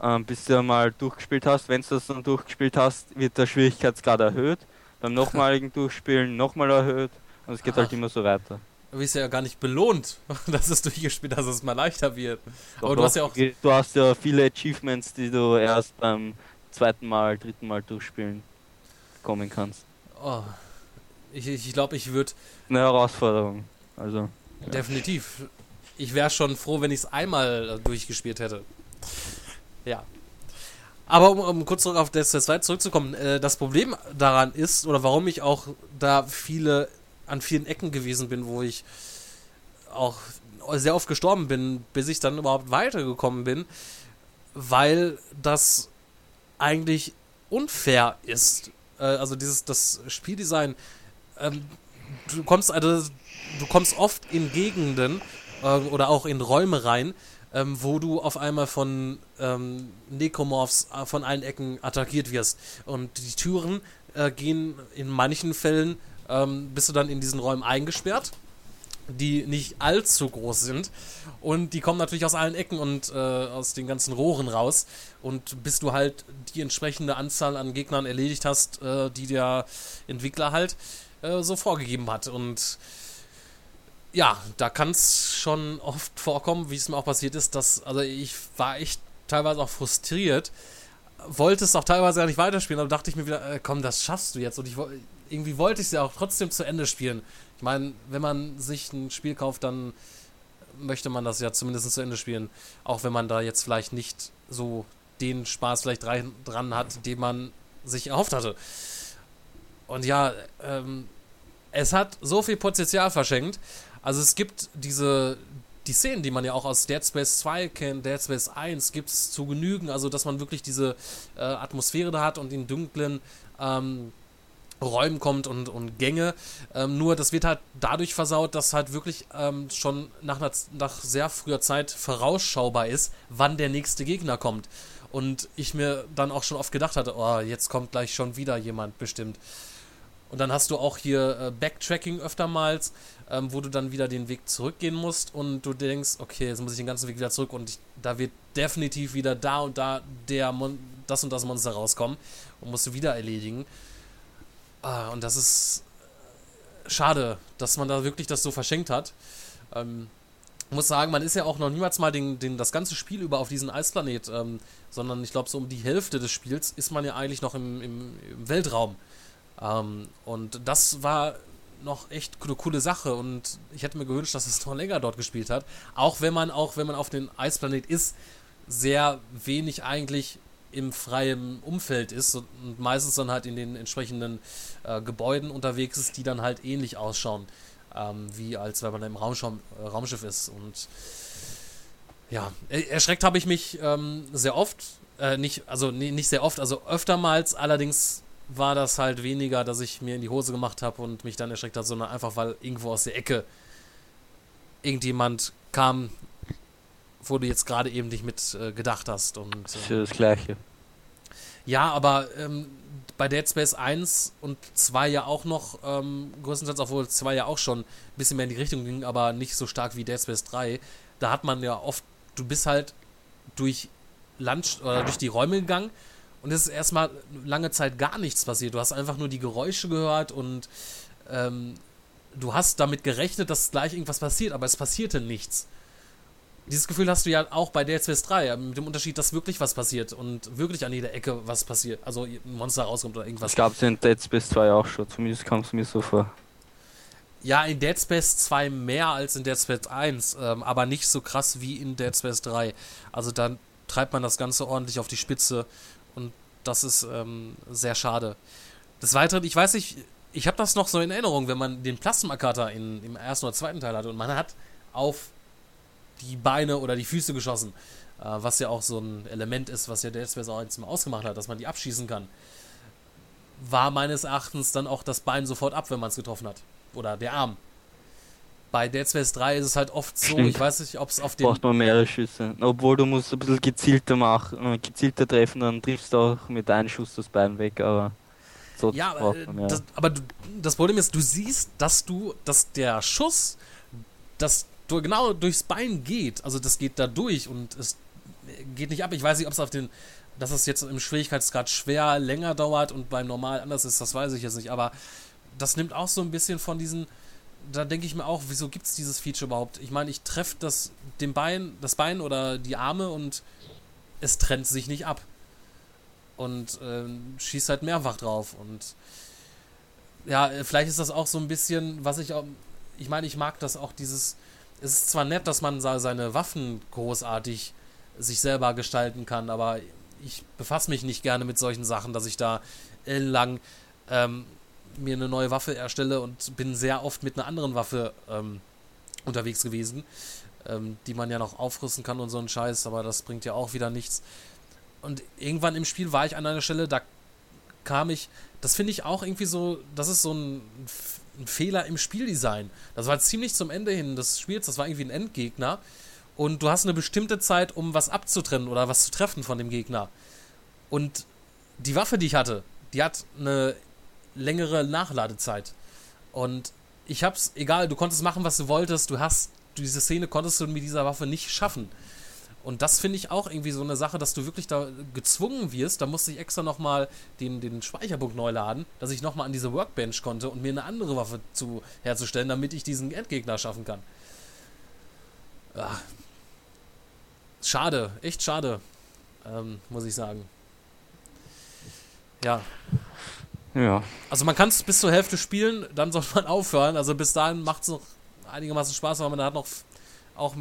ähm, bis du einmal durchgespielt hast. Wenn du das dann durchgespielt hast, wird der Schwierigkeitsgrad erhöht. Beim nochmaligen Durchspielen nochmal erhöht. Und es geht Ach. halt immer so weiter.
Du bist ja gar nicht belohnt, dass es durchgespielt hast, dass es mal leichter wird. Doch, Aber du hast ja auch.
Du hast ja viele Achievements, die du erst beim zweiten Mal, dritten Mal durchspielen bekommen kannst.
Oh. Ich glaube, ich, glaub, ich würde.
Eine Herausforderung. Also.
Ja. Definitiv. Ich wäre schon froh, wenn ich es einmal durchgespielt hätte. Ja. Aber um, um kurz zurück auf Space 2 zurückzukommen, äh, das Problem daran ist, oder warum ich auch da viele an vielen Ecken gewesen bin, wo ich auch sehr oft gestorben bin, bis ich dann überhaupt weitergekommen bin, weil das eigentlich unfair ist. Äh, also dieses das Spieldesign, ähm, du kommst also, du kommst oft in Gegenden äh, oder auch in Räume rein, ähm, wo du auf einmal von ähm, Necromorphs äh, von allen Ecken attackiert wirst. Und die Türen äh, gehen in manchen Fällen ähm, bist du dann in diesen Räumen eingesperrt, die nicht allzu groß sind. Und die kommen natürlich aus allen Ecken und äh, aus den ganzen Rohren raus. Und bis du halt die entsprechende Anzahl an Gegnern erledigt hast, äh, die der Entwickler halt äh, so vorgegeben hat. Und ja, da kann es schon oft vorkommen, wie es mir auch passiert ist, dass, also ich war echt teilweise auch frustriert. Wollte es auch teilweise gar nicht weiterspielen, aber dachte ich mir wieder, äh, komm, das schaffst du jetzt. Und ich irgendwie wollte ich es ja auch trotzdem zu Ende spielen. Ich meine, wenn man sich ein Spiel kauft, dann möchte man das ja zumindest zu Ende spielen. Auch wenn man da jetzt vielleicht nicht so den Spaß vielleicht dran hat, den man sich erhofft hatte. Und ja, ähm, es hat so viel Potenzial verschenkt. Also es gibt diese, die Szenen, die man ja auch aus Dead Space 2 kennt, Dead Space 1, gibt es zu genügen. Also dass man wirklich diese äh, Atmosphäre da hat und in dunklen ähm, Räumen kommt und, und Gänge. Ähm, nur das wird halt dadurch versaut, dass halt wirklich ähm, schon nach, einer, nach sehr früher Zeit vorausschaubar ist, wann der nächste Gegner kommt. Und ich mir dann auch schon oft gedacht hatte, oh, jetzt kommt gleich schon wieder jemand bestimmt. Und dann hast du auch hier äh, Backtracking öftermals, ähm, wo du dann wieder den Weg zurückgehen musst und du denkst, okay, jetzt muss ich den ganzen Weg wieder zurück und ich, da wird definitiv wieder da und da der Mon das und das Monster rauskommen und musst du wieder erledigen. Ah, und das ist äh, schade, dass man da wirklich das so verschenkt hat. Ähm, muss sagen, man ist ja auch noch niemals mal den, den, das ganze Spiel über auf diesem Eisplanet, ähm, sondern ich glaube, so um die Hälfte des Spiels ist man ja eigentlich noch im, im, im Weltraum. Ähm, und das war noch echt eine coole Sache und ich hätte mir gewünscht, dass es noch länger dort gespielt hat. Auch wenn man, auch wenn man auf dem Eisplanet ist, sehr wenig eigentlich im freien Umfeld ist und meistens dann halt in den entsprechenden äh, Gebäuden unterwegs ist, die dann halt ähnlich ausschauen, ähm, wie als wenn man im Raumschirm, äh, Raumschiff ist. Und ja, erschreckt habe ich mich ähm, sehr oft, äh, nicht, also nee, nicht sehr oft, also öftermals, allerdings war das halt weniger, dass ich mir in die Hose gemacht habe und mich dann erschreckt hat, sondern einfach, weil irgendwo aus der Ecke irgendjemand kam, wo du jetzt gerade eben nicht mit äh, gedacht hast. Und, äh,
Für das Gleiche.
Ja, aber ähm, bei Dead Space 1 und 2 ja auch noch, ähm, größtenteils, obwohl 2 ja auch schon ein bisschen mehr in die Richtung ging, aber nicht so stark wie Dead Space 3, da hat man ja oft, du bist halt durch Land oder durch die Räume gegangen und es ist erstmal lange Zeit gar nichts passiert. Du hast einfach nur die Geräusche gehört und ähm, du hast damit gerechnet, dass gleich irgendwas passiert, aber es passierte nichts dieses Gefühl hast du ja auch bei Dead Space 3, mit dem Unterschied, dass wirklich was passiert und wirklich an jeder Ecke was passiert. Also ein Monster rauskommt oder irgendwas.
Das gab es in Dead Space 2 auch schon, zumindest kam es mir so vor.
Ja, in Dead Space 2 mehr als in Dead Space 1, ähm, aber nicht so krass wie in Dead Space 3. Also dann treibt man das Ganze ordentlich auf die Spitze und das ist ähm, sehr schade. Des Weiteren, ich weiß nicht, ich habe das noch so in Erinnerung, wenn man den Plasmakater im ersten oder zweiten Teil hatte und man hat auf die Beine oder die Füße geschossen. Äh, was ja auch so ein Element ist, was ja Dead Space auch jetzt mal ausgemacht hat, dass man die abschießen kann. War meines Erachtens dann auch das Bein sofort ab, wenn man es getroffen hat. Oder der Arm. Bei Dead Space 3 ist es halt oft so, Stimmt. ich weiß nicht, ob es auf den.
Braucht man mehrere Schüsse. Obwohl du musst ein bisschen gezielter machen, äh, gezielter treffen, dann triffst du auch mit einem Schuss das Bein weg, aber.
So ja, aber, das, aber du, das Problem ist, du siehst, dass du, dass der Schuss, dass genau durchs Bein geht. Also das geht da durch und es geht nicht ab. Ich weiß nicht, ob es auf den, dass es jetzt im Schwierigkeitsgrad schwer länger dauert und beim Normal anders ist, das weiß ich jetzt nicht. Aber das nimmt auch so ein bisschen von diesen. Da denke ich mir auch, wieso gibt es dieses Feature überhaupt? Ich meine, ich treffe das Bein, das Bein oder die Arme und es trennt sich nicht ab. Und äh, schießt halt mehrfach drauf. Und ja, vielleicht ist das auch so ein bisschen, was ich auch. Ich meine, ich mag das auch, dieses es ist zwar nett, dass man seine Waffen großartig sich selber gestalten kann, aber ich befasse mich nicht gerne mit solchen Sachen, dass ich da ellenlang ähm, mir eine neue Waffe erstelle und bin sehr oft mit einer anderen Waffe ähm, unterwegs gewesen, ähm, die man ja noch aufrüsten kann und so ein Scheiß, aber das bringt ja auch wieder nichts. Und irgendwann im Spiel war ich an einer Stelle, da kam ich, das finde ich auch irgendwie so, das ist so ein ein Fehler im Spieldesign. Das war ziemlich zum Ende hin des Spiels, das war irgendwie ein Endgegner. Und du hast eine bestimmte Zeit, um was abzutrennen oder was zu treffen von dem Gegner. Und die Waffe, die ich hatte, die hat eine längere Nachladezeit. Und ich hab's, egal, du konntest machen, was du wolltest, du hast, diese Szene konntest du mit dieser Waffe nicht schaffen. Und das finde ich auch irgendwie so eine Sache, dass du wirklich da gezwungen wirst. Da musste ich extra nochmal den, den Speicherpunkt neu laden, dass ich nochmal an diese Workbench konnte und mir eine andere Waffe zu, herzustellen, damit ich diesen Endgegner schaffen kann. Ja. Schade, echt schade. ähm, muss ich sagen. Ja.
Ja.
Also man kann es bis zur Hälfte spielen, dann sollte man aufhören. Also bis dahin macht es noch einigermaßen Spaß, weil man hat noch auch.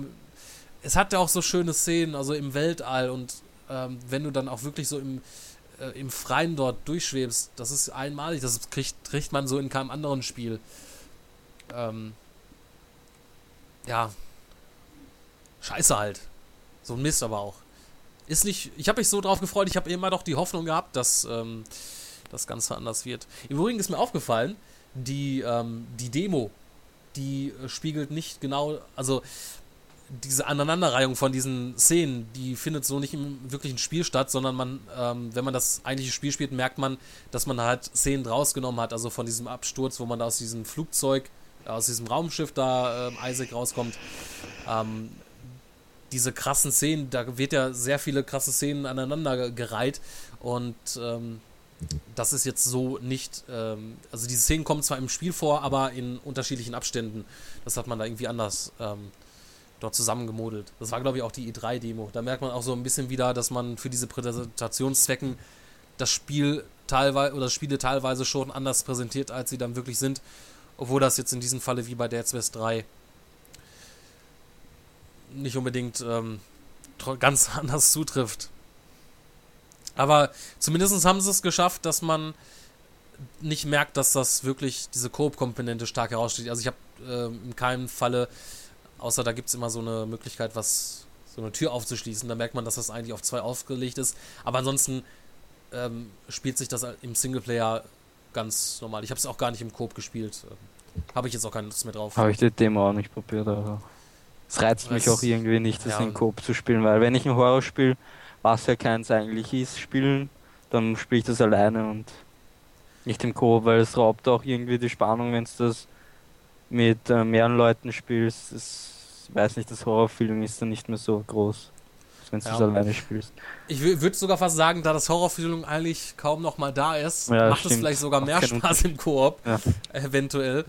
Es hat ja auch so schöne Szenen, also im Weltall und ähm, wenn du dann auch wirklich so im, äh, im Freien dort durchschwebst, das ist einmalig, das kriegt, kriegt man so in keinem anderen Spiel. Ähm, ja. Scheiße halt. So ein Mist aber auch. Ist nicht. Ich habe mich so drauf gefreut, ich habe immer doch die Hoffnung gehabt, dass ähm, das Ganze anders wird. Im Übrigen ist mir aufgefallen, die, ähm, die Demo, die äh, spiegelt nicht genau, also diese Aneinanderreihung von diesen Szenen, die findet so nicht im wirklichen Spiel statt, sondern man, ähm, wenn man das eigentliche Spiel spielt, merkt man, dass man halt Szenen rausgenommen hat, also von diesem Absturz, wo man da aus diesem Flugzeug, äh, aus diesem Raumschiff da äh, Isaac rauskommt. Ähm, diese krassen Szenen, da wird ja sehr viele krasse Szenen aneinander gereiht und ähm, das ist jetzt so nicht, ähm, also diese Szenen kommen zwar im Spiel vor, aber in unterschiedlichen Abständen. Das hat man da irgendwie anders ähm, dort zusammengemodelt. Das war, glaube ich, auch die E3-Demo. Da merkt man auch so ein bisschen wieder, dass man für diese Präsentationszwecken das Spiel teilweise oder Spiele teilweise schon anders präsentiert, als sie dann wirklich sind. Obwohl das jetzt in diesem Falle wie bei Dead Space 3 nicht unbedingt ähm, ganz anders zutrifft. Aber zumindest haben sie es geschafft, dass man nicht merkt, dass das wirklich diese Koop-Komponente stark heraussteht. Also ich habe äh, in keinem Falle, außer da gibt es immer so eine Möglichkeit, was so eine Tür aufzuschließen, da merkt man, dass das eigentlich auf zwei aufgelegt ist. Aber ansonsten ähm, spielt sich das im Singleplayer ganz normal. Ich habe es auch gar nicht im Koop gespielt. Habe ich jetzt auch keine Lust mehr drauf.
Habe ich die Demo auch nicht probiert, aber es reizt mich auch irgendwie nicht, das ja. in Koop zu spielen, weil wenn ich ein Horror spiele, was ja keins eigentlich ist, spielen, dann spiele ich das alleine und nicht im Koop, weil es raubt auch irgendwie die Spannung, wenn du das mit äh, mehreren Leuten spielst. Das, ich weiß nicht, das Horrorfeeling ist dann nicht mehr so groß, wenn du ja. es alleine spielst.
Ich würde sogar fast sagen, da das Horrorfeeling eigentlich kaum noch mal da ist, ja, macht es vielleicht sogar mehr Spaß im Koop, ja. eventuell.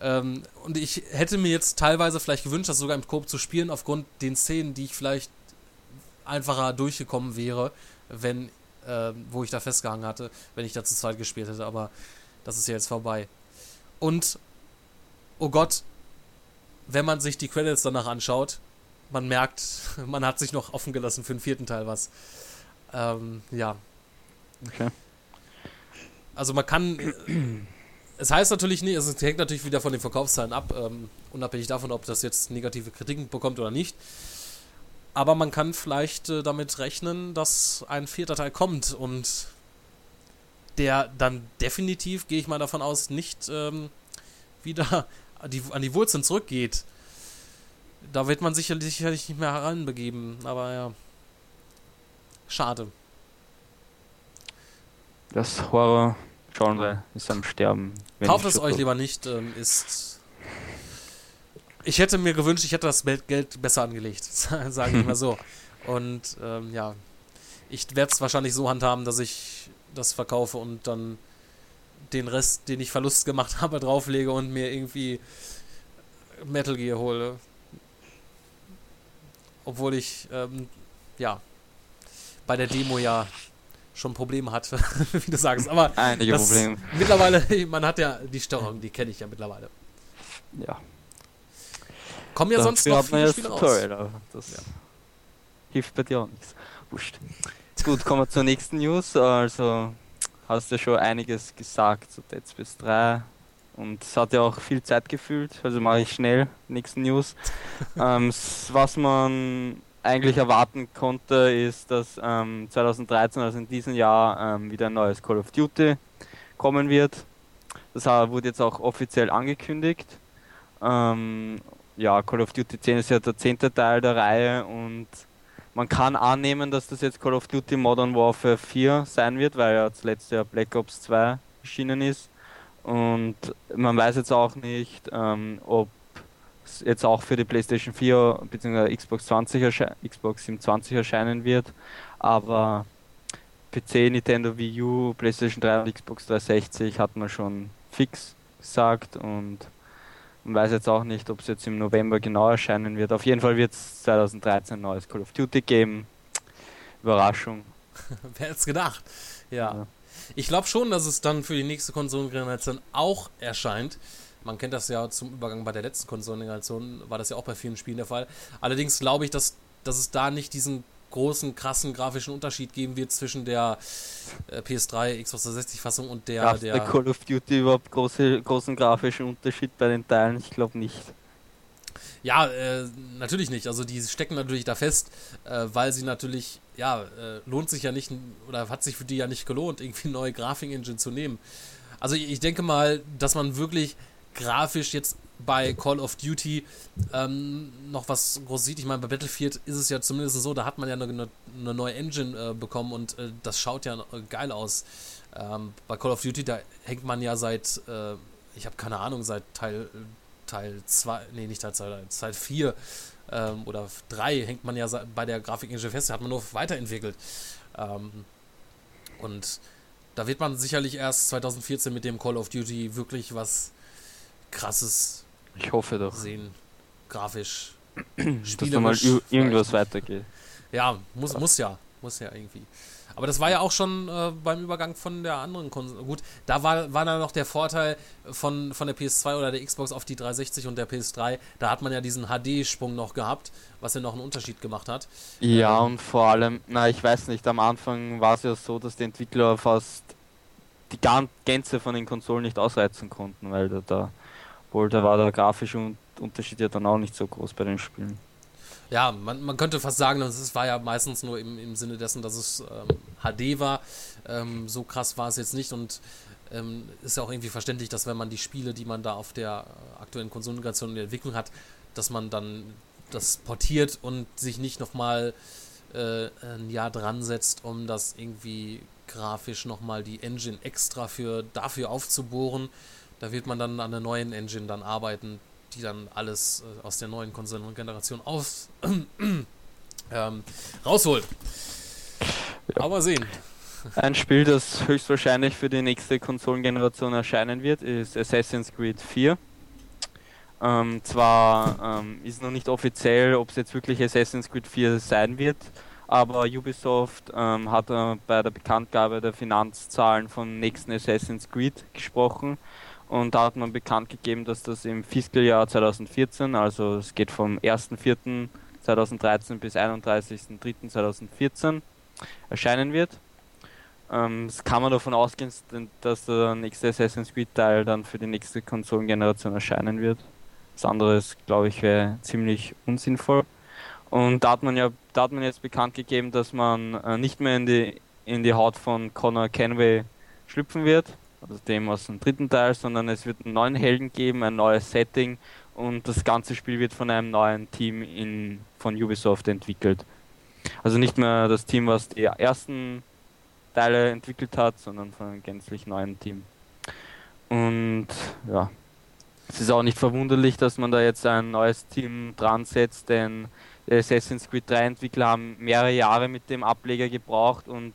Ähm, und ich hätte mir jetzt teilweise vielleicht gewünscht, das sogar im Koop zu spielen, aufgrund den Szenen, die ich vielleicht einfacher durchgekommen wäre, wenn, äh, wo ich da festgehangen hatte, wenn ich da zu zweit gespielt hätte. Aber das ist ja jetzt vorbei. Und, oh Gott, wenn man sich die Credits danach anschaut, man merkt, man hat sich noch offen gelassen für den vierten Teil was. Ähm, ja.
Okay.
Also man kann es heißt natürlich nicht, es hängt natürlich wieder von den Verkaufszahlen ab, ähm, unabhängig davon, ob das jetzt negative Kritiken bekommt oder nicht. Aber man kann vielleicht äh, damit rechnen, dass ein vierter Teil kommt und der dann definitiv, gehe ich mal davon aus, nicht ähm, wieder an die, an die Wurzeln zurückgeht. Da wird man sicherlich, sicherlich nicht mehr heranbegeben, aber ja. Schade.
Das Horror Genre ist am Sterben.
Kauft es euch lieber nicht, ähm, ist. Ich hätte mir gewünscht, ich hätte das Geld besser angelegt, sagen wir mal so. Und ähm, ja, ich werde es wahrscheinlich so handhaben, dass ich das verkaufe und dann den Rest, den ich Verlust gemacht habe, drauflege und mir irgendwie Metal Gear hole. Obwohl ich, ähm, ja, bei der Demo ja schon Probleme hat, wie du sagst. Aber
einige Probleme.
Mittlerweile, man hat ja die Steuerung, die kenne ich ja mittlerweile.
Ja.
Kommen ja sonst noch viele Spiele raus.
Das ja. hilft bei dir auch nichts. Wurscht. Gut, kommen wir zur nächsten News. Also hast du ja schon einiges gesagt zu Dead Space 3 und es hat ja auch viel Zeit gefühlt, also mache ich schnell nächsten News. ähm, was man eigentlich erwarten konnte, ist, dass ähm, 2013, also in diesem Jahr, ähm, wieder ein neues Call of Duty kommen wird. Das wurde jetzt auch offiziell angekündigt. Ähm, ja, Call of Duty 10 ist ja der zehnte Teil der Reihe und man kann annehmen, dass das jetzt Call of Duty Modern Warfare 4 sein wird, weil ja zuletzt ja Black Ops 2 erschienen ist. Und man weiß jetzt auch nicht, ähm, ob jetzt auch für die PlayStation 4 bzw. Xbox 20 Xbox 27 erscheinen wird, aber PC, Nintendo Wii U, PlayStation 3 und Xbox 360 hat man schon fix gesagt und man weiß jetzt auch nicht, ob es jetzt im November genau erscheinen wird. Auf jeden Fall wird es 2013 ein neues Call of Duty geben. Überraschung.
Wer hätte es gedacht? Ja. ja. Ich glaube schon, dass es dann für die nächste Konsolengeneration auch erscheint. Man kennt das ja zum Übergang bei der letzten Konsolengeneration, war das ja auch bei vielen Spielen der Fall. Allerdings glaube ich, dass, dass es da nicht diesen großen, krassen grafischen Unterschied geben wird zwischen der äh, PS3, Xbox 360 Fassung und der,
Gab's der bei Call of Duty überhaupt große, großen grafischen Unterschied bei den Teilen? Ich glaube nicht.
Ja, äh, natürlich nicht. Also die stecken natürlich da fest, äh, weil sie natürlich, ja, äh, lohnt sich ja nicht, oder hat sich für die ja nicht gelohnt, irgendwie eine neue Grafik-Engine zu nehmen. Also ich, ich denke mal, dass man wirklich grafisch jetzt bei Call of Duty ähm, noch was groß sieht. Ich meine, bei Battlefield ist es ja zumindest so, da hat man ja eine, eine neue Engine äh, bekommen und äh, das schaut ja geil aus. Ähm, bei Call of Duty, da hängt man ja seit, äh, ich habe keine Ahnung, seit Teil Teil 2, nee, nicht Teil 2, Teil 4 ähm, oder 3 hängt man ja bei der Grafik-Engine fest, hat man nur weiterentwickelt. Ähm, und da wird man sicherlich erst 2014 mit dem Call of Duty wirklich was krasses
ich hoffe doch.
sehen. Grafisch.
Dass da mal irgendwas weitergeht.
Ja, muss, muss ja. Muss ja irgendwie. Aber das war ja auch schon äh, beim Übergang von der anderen Konsole. Gut, da war, war dann noch der Vorteil von, von der PS2 oder der Xbox auf die 360 und der PS3. Da hat man ja diesen HD-Sprung noch gehabt, was ja noch einen Unterschied gemacht hat.
Ja, ähm, und vor allem, na, ich weiß nicht, am Anfang war es ja so, dass die Entwickler fast die Gänze von den Konsolen nicht ausreizen konnten, weil da, da wohl da war der grafische Unterschied ja dann auch nicht so groß bei den Spielen
ja, man, man könnte fast sagen, es war ja meistens nur im, im Sinne dessen, dass es ähm, HD war. Ähm, so krass war es jetzt nicht und ähm, ist ja auch irgendwie verständlich, dass wenn man die Spiele, die man da auf der äh, aktuellen Konsolengeneration in der Entwicklung hat, dass man dann das portiert und sich nicht nochmal äh, ein Jahr dran setzt, um das irgendwie grafisch nochmal die Engine extra für dafür aufzubohren. Da wird man dann an der neuen Engine dann arbeiten, die dann alles äh, aus der neuen Konsolengeneration aus ähm, rausholt. Ja. Aber sehen.
Ein Spiel, das höchstwahrscheinlich für die nächste Konsolengeneration erscheinen wird, ist Assassin's Creed 4. Ähm, zwar ähm, ist noch nicht offiziell, ob es jetzt wirklich Assassin's Creed 4 sein wird, aber Ubisoft ähm, hat äh, bei der Bekanntgabe der Finanzzahlen vom nächsten Assassin's Creed gesprochen und da hat man bekannt gegeben, dass das im Fiskaljahr 2014, also es geht vom 1.4.2013 bis 31.3.2014 erscheinen wird. Ähm, es kann man davon ausgehen, dass der nächste Assassin's Creed Teil dann für die nächste Konsolengeneration erscheinen wird. Das andere ist, glaube ich, wäre ziemlich unsinnvoll. Und da hat man ja, da hat man jetzt bekannt gegeben, dass man äh, nicht mehr in die in die Haut von Connor Kenway schlüpfen wird, also dem aus dem dritten Teil, sondern es wird einen neuen Helden geben, ein neues Setting und das ganze Spiel wird von einem neuen Team in, von Ubisoft entwickelt. Also nicht mehr das Team, was die ersten Teile entwickelt hat, sondern von einem gänzlich neuen Team. Und ja, es ist auch nicht verwunderlich, dass man da jetzt ein neues Team dran setzt, denn Assassin's Creed 3 Entwickler haben mehrere Jahre mit dem Ableger gebraucht und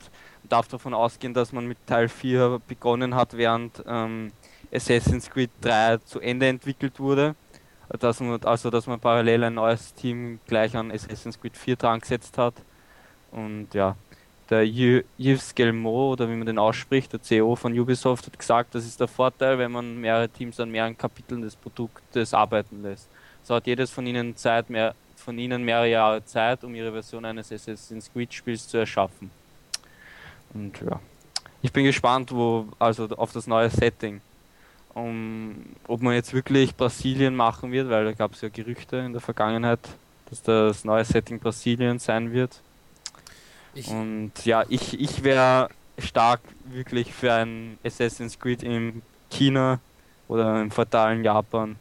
darf davon ausgehen, dass man mit Teil 4 begonnen hat, während ähm, Assassin's Creed 3 zu Ende entwickelt wurde. Dass man, also dass man parallel ein neues Team gleich an Assassin's Creed 4 dran gesetzt hat. Und ja, der Yves Gelmo, oder wie man den ausspricht, der CEO von Ubisoft, hat gesagt, das ist der Vorteil, wenn man mehrere Teams an mehreren Kapiteln des Produktes arbeiten lässt. So hat jedes von ihnen Zeit, mehr, von ihnen mehrere Jahre Zeit, um ihre Version eines Assassin's Creed Spiels zu erschaffen. Und ja, ich bin gespannt, wo, also auf das neue Setting. Um, ob man jetzt wirklich Brasilien machen wird, weil da gab es ja Gerüchte in der Vergangenheit, dass das neue Setting Brasilien sein wird. Ich Und ja, ich, ich wäre stark wirklich für ein Assassin's Creed in China oder im fatalen Japan.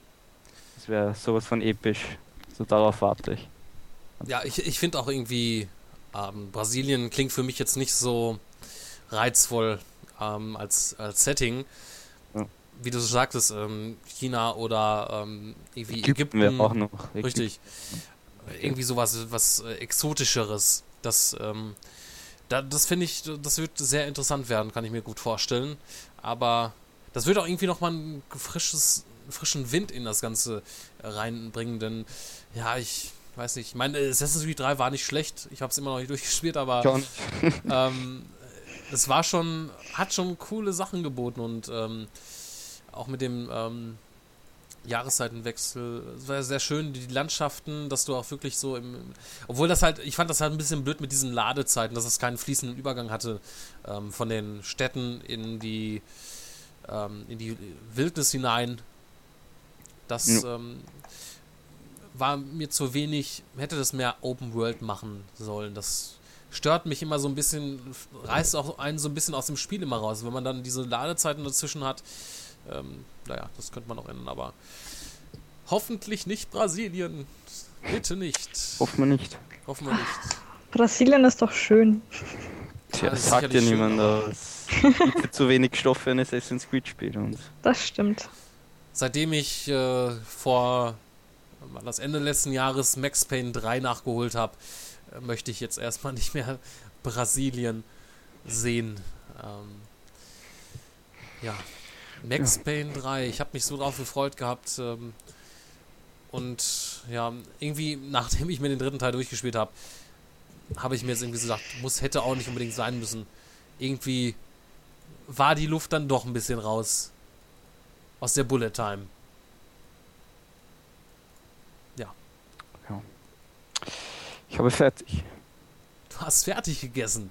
Das wäre sowas von episch. So darauf warte ich.
Ja, ich, ich finde auch irgendwie, ähm, Brasilien klingt für mich jetzt nicht so reizvoll ähm, als, als Setting. Ja. Wie du so sagtest, ähm, China oder ähm, irgendwie Ägypten.
Ägypten auch noch.
Richtig. Irgendwie sowas was äh, Exotischeres. Das, ähm, da, das finde ich, das wird sehr interessant werden, kann ich mir gut vorstellen. Aber das wird auch irgendwie nochmal ein frisches, frischen Wind in das Ganze reinbringen, denn ja, ich weiß nicht. Ich meine, Assassin's Creed 3 war nicht schlecht. Ich habe es immer noch nicht durchgespielt, aber ähm, es war schon, hat schon coole Sachen geboten und ähm, auch mit dem ähm, Jahreszeitenwechsel, es war sehr schön, die Landschaften, dass du auch wirklich so im, obwohl das halt, ich fand das halt ein bisschen blöd mit diesen Ladezeiten, dass es keinen fließenden Übergang hatte ähm, von den Städten in die ähm, in die Wildnis hinein. Das
Ja.
ähm, war mir zu wenig, hätte das mehr Open World machen sollen. Das stört mich immer so ein bisschen, reißt auch einen so ein bisschen aus dem Spiel immer raus. Wenn man dann diese Ladezeiten dazwischen hat, ähm, naja, das könnte man auch ändern, aber hoffentlich nicht Brasilien. Bitte nicht.
Hoffen wir nicht.
Hoffen wir nicht.
Brasilien ist doch schön.
Tja,
das
sagt ja niemand.
aber-
aber Es gibt zu wenig Stoff für ein Assassin's Creed Spiel. Und
Das stimmt.
Seitdem ich äh, vor das Ende letzten Jahres Max Payne 3 nachgeholt habe, möchte ich jetzt erstmal nicht mehr Brasilien sehen. Ähm, ja, Max Payne 3, ich habe mich so drauf gefreut gehabt. Ähm, und ja, irgendwie, nachdem ich mir den dritten Teil durchgespielt habe, habe ich mir jetzt irgendwie so gedacht, muss, hätte auch nicht unbedingt sein müssen. Irgendwie war die Luft dann doch ein bisschen raus aus der Bullet Time.
Ich habe fertig.
Du hast fertig gegessen.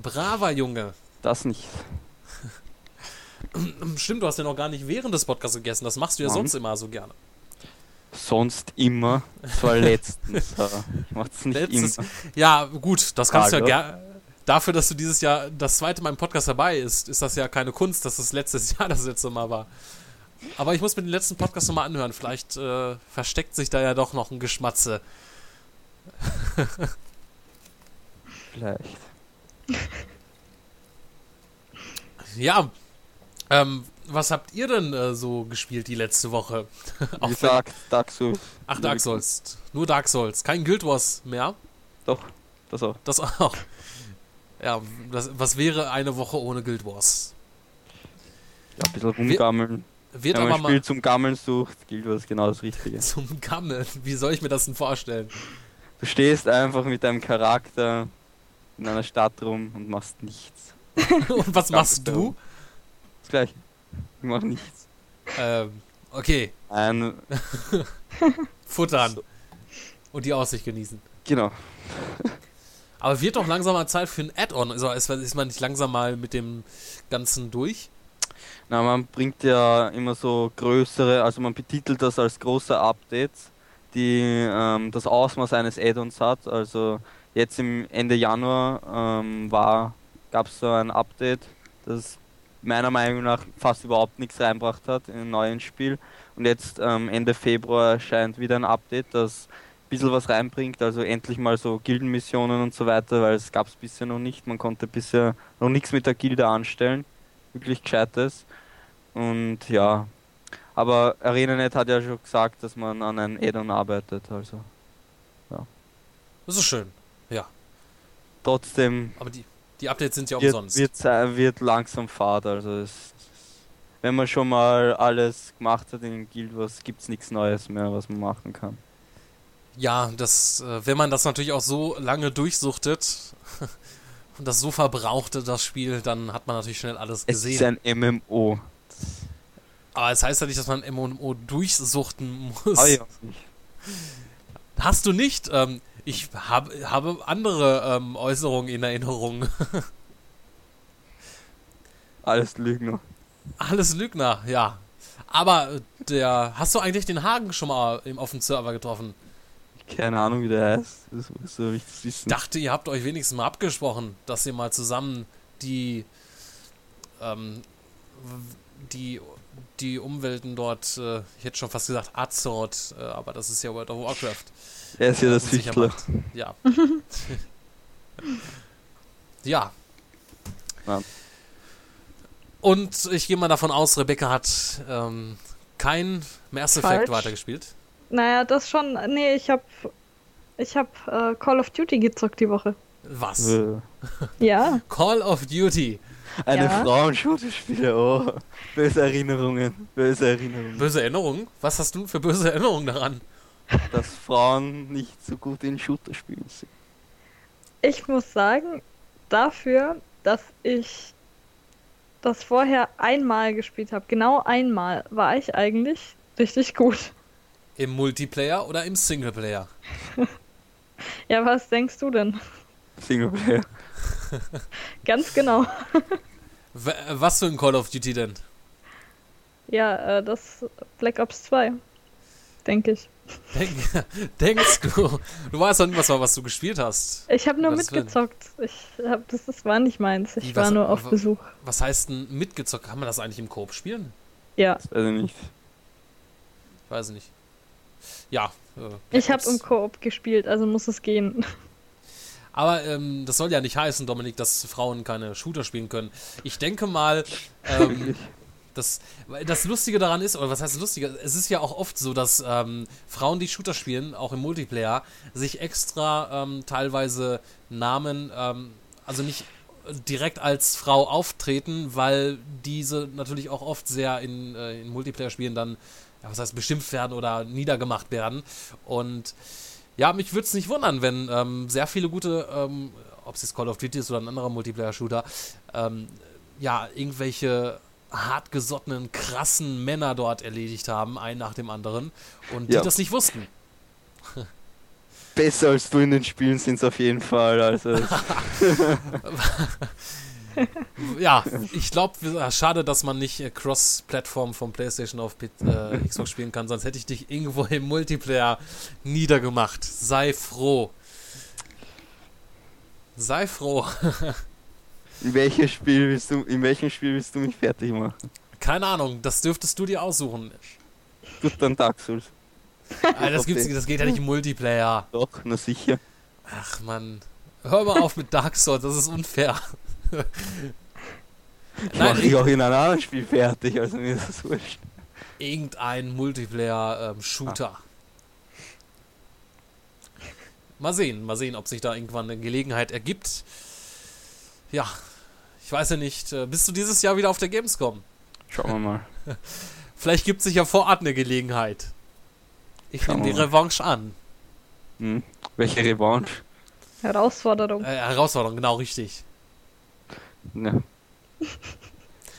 Braver Junge.
Das nicht.
Stimmt, du hast ja noch gar nicht während des Podcasts gegessen. Das machst du ja
Nein.
sonst immer so gerne.
Sonst immer. Zwar letztens. ich mach's nicht
Letztes,
immer.
ja, gut, das kannst du ja gerne. Dafür, dass du dieses Jahr das zweite Mal im Podcast dabei ist, ist das ja keine Kunst, dass das letztes Jahr das letzte Mal war. Aber ich muss mir den letzten Podcast nochmal anhören. Vielleicht äh, versteckt sich da ja doch noch ein Geschmatze.
Vielleicht.
Ja, ähm, was habt ihr denn äh, so gespielt die letzte Woche?
Wie gesagt, Dark Souls.
Ach, Dark Souls. Nur Dark Souls. Kein Guild Wars mehr.
Doch, das auch.
Das auch. Ja, das, was wäre eine Woche ohne Guild Wars?
Ja, ein bisschen rumgammeln.
Wird
Wenn man
aber
ein Spiel
mal
zum Gammeln sucht, gilt was genau das Richtige.
zum Gammeln. Wie soll ich mir das denn vorstellen?
Du stehst einfach mit deinem Charakter in einer Stadt rum und machst nichts.
Und was machst du?
Das gleiche. Ich mach nichts.
Ähm, okay,
Ein,
futtern. Und die Aussicht genießen.
genau.
Aber wird doch langsam mal Zeit für ein Add-on. Also ist, ist man nicht langsam mal mit dem Ganzen durch?
Na, man bringt ja immer so größere, also man betitelt das als große Updates, die ähm, das Ausmaß eines Add-ons hat. Also jetzt im Ende Januar ähm, gab es so ein Update, das meiner Meinung nach fast überhaupt nichts reinbracht hat in ein neues Spiel. Und jetzt ähm, Ende Februar erscheint wieder ein Update, das ein bisschen was reinbringt, also endlich mal so Gildenmissionen und so weiter, weil es gab es bisher noch nicht. Man konnte bisher noch nichts mit der Gilde anstellen. Wirklich gescheites. Und ja, aber ArenaNet hat ja schon gesagt, dass man an einem Add-on arbeitet, also
Das ist schön. Ja.
trotzdem
Aber die, die Updates sind ja
wird,
umsonst.
wird, sei- wird langsam Fahrt, also es, wenn man schon mal alles gemacht hat in Guild Wars, gibt es nichts Neues mehr, was man machen kann.
Ja, das, äh, wenn man das natürlich auch so lange durchsuchtet und das so verbrauchte, das Spiel, dann hat man natürlich schnell alles
Es ist
gesehen.
ein MMO.
Aber es heißt ja nicht, dass man MMO durchsuchten muss.
Ah, ja. nicht.
Hast du nicht? Ähm, ich hab, habe andere ähm, Äußerungen in Erinnerung.
Alles Lügner.
Alles Lügner, ja. Aber äh, der, hast du eigentlich den Hagen schon mal im, auf dem Server getroffen?
Keine Ahnung, wie der heißt. Das muss so richtig
Ich
wissen.
dachte, ihr habt euch wenigstens mal abgesprochen, dass ihr mal zusammen die, ähm, die, die Umwelten dort, äh, ich hätte schon fast gesagt Azeroth, äh, aber das ist ja World of Warcraft.
Er ist ja
äh,
Süchtler.
macht. Ja. ja.
Ja.
Und ich gehe mal davon aus, Rebecca hat ähm, kein Mass Effect
Falsch.
weitergespielt.
Naja, das schon. Nee, ich hab. Ich hab äh, Call of Duty gezockt die Woche.
Was?
Äh,
Ja.
Call of Duty.
Eine
Ja.
Frauenshooter-Spiele, oh. Böse Erinnerungen. Böse Erinnerungen.
Böse Erinnerungen? Was hast du für böse Erinnerungen daran?
dass Frauen nicht so gut in Shooter spielen sind.
Ich muss sagen, dafür, dass ich das vorher einmal gespielt habe, genau einmal, war ich eigentlich richtig gut.
Im Multiplayer oder im Singleplayer?
Ja, was denkst du denn?
Singleplayer.
Ganz genau.
Was für ein Call of Duty denn?
Ja, äh, das Black Ops 2. Denke ich.
Denk, denkst du? Du weißt doch nicht, was, was du gespielt hast.
Ich habe nur
Was
mitgezockt. Ich hab, das, das war nicht meins. Ich
Wie,
war
was-
nur auf Besuch.
Was heißt denn mitgezockt? Kann man das eigentlich im Koop spielen?
Ja,
Also nicht.
Weiß ich nicht. Ja. Äh,
ich habe im Koop gespielt, also muss es gehen.
Aber ähm, das soll ja nicht heißen, Dominik, dass Frauen keine Shooter spielen können. Ich denke mal, ähm, das, das Lustige daran ist, oder was heißt das Lustige? Es ist ja auch oft so, dass ähm, Frauen, die Shooter spielen, auch im Multiplayer, sich extra ähm, teilweise Namen, ähm, also nicht direkt als Frau auftreten, weil diese natürlich auch oft sehr in, äh, in Multiplayer-Spielen dann, ja, was heißt, beschimpft werden oder niedergemacht werden. Und ja, mich würde es nicht wundern, wenn ähm, sehr viele gute, ähm, ob es jetzt Call of Duty ist oder ein anderer Multiplayer-Shooter, ähm, ja, irgendwelche hartgesottenen, krassen Männer dort erledigt haben, einen nach dem anderen, und die
Ja.
das nicht wussten.
Besser als du in den Spielen sind auf jeden Fall. Also
Ja, ich glaube, schade, dass man nicht äh, Cross-Plattform vom PlayStation auf P äh, Xbox spielen kann, sonst hätte ich dich irgendwo im Multiplayer niedergemacht. Sei froh. Sei froh.
in welches Spiel willst du, in welchem Spiel willst du mich fertig machen?
Keine Ahnung, das dürftest du dir aussuchen.
Gut, dann Dark Souls.
Ah, das, gibt's, das geht ja nicht im Multiplayer.
Doch, na sicher.
Ach man, hör mal auf mit Dark Souls, das ist unfair.
Ich
Nein,
mach dich auch in einem anderen Spiel fertig, also mir ist das wurscht.
irgendein Multiplayer-Shooter. Mal sehen, mal sehen, ob sich da irgendwann eine Gelegenheit ergibt. Ja, ich weiß ja nicht. äh, Bist du dieses Jahr wieder auf der Gamescom?
Schauen wir mal.
Vielleicht gibt sich ja vor Ort eine Gelegenheit. Ich nehme die
mal.
Revanche an.
Hm. Welche Revanche?
Herausforderung.
Äh, Herausforderung, genau richtig.
Ja.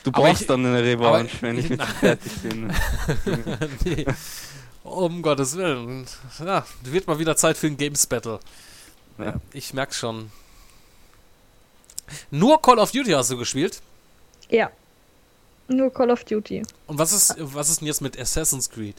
Du brauchst
ich-
dann eine Revanche,
aber-
wenn ich mit dir fertig bin.
nee. Um Gottes Willen. Ja, wird mal wieder Zeit für ein Games Battle.
Ja.
Ich merk's schon. Nur Call of Duty hast du gespielt?
Ja. Nur Call of Duty.
Und was ist, was ist denn jetzt mit Assassin's Creed?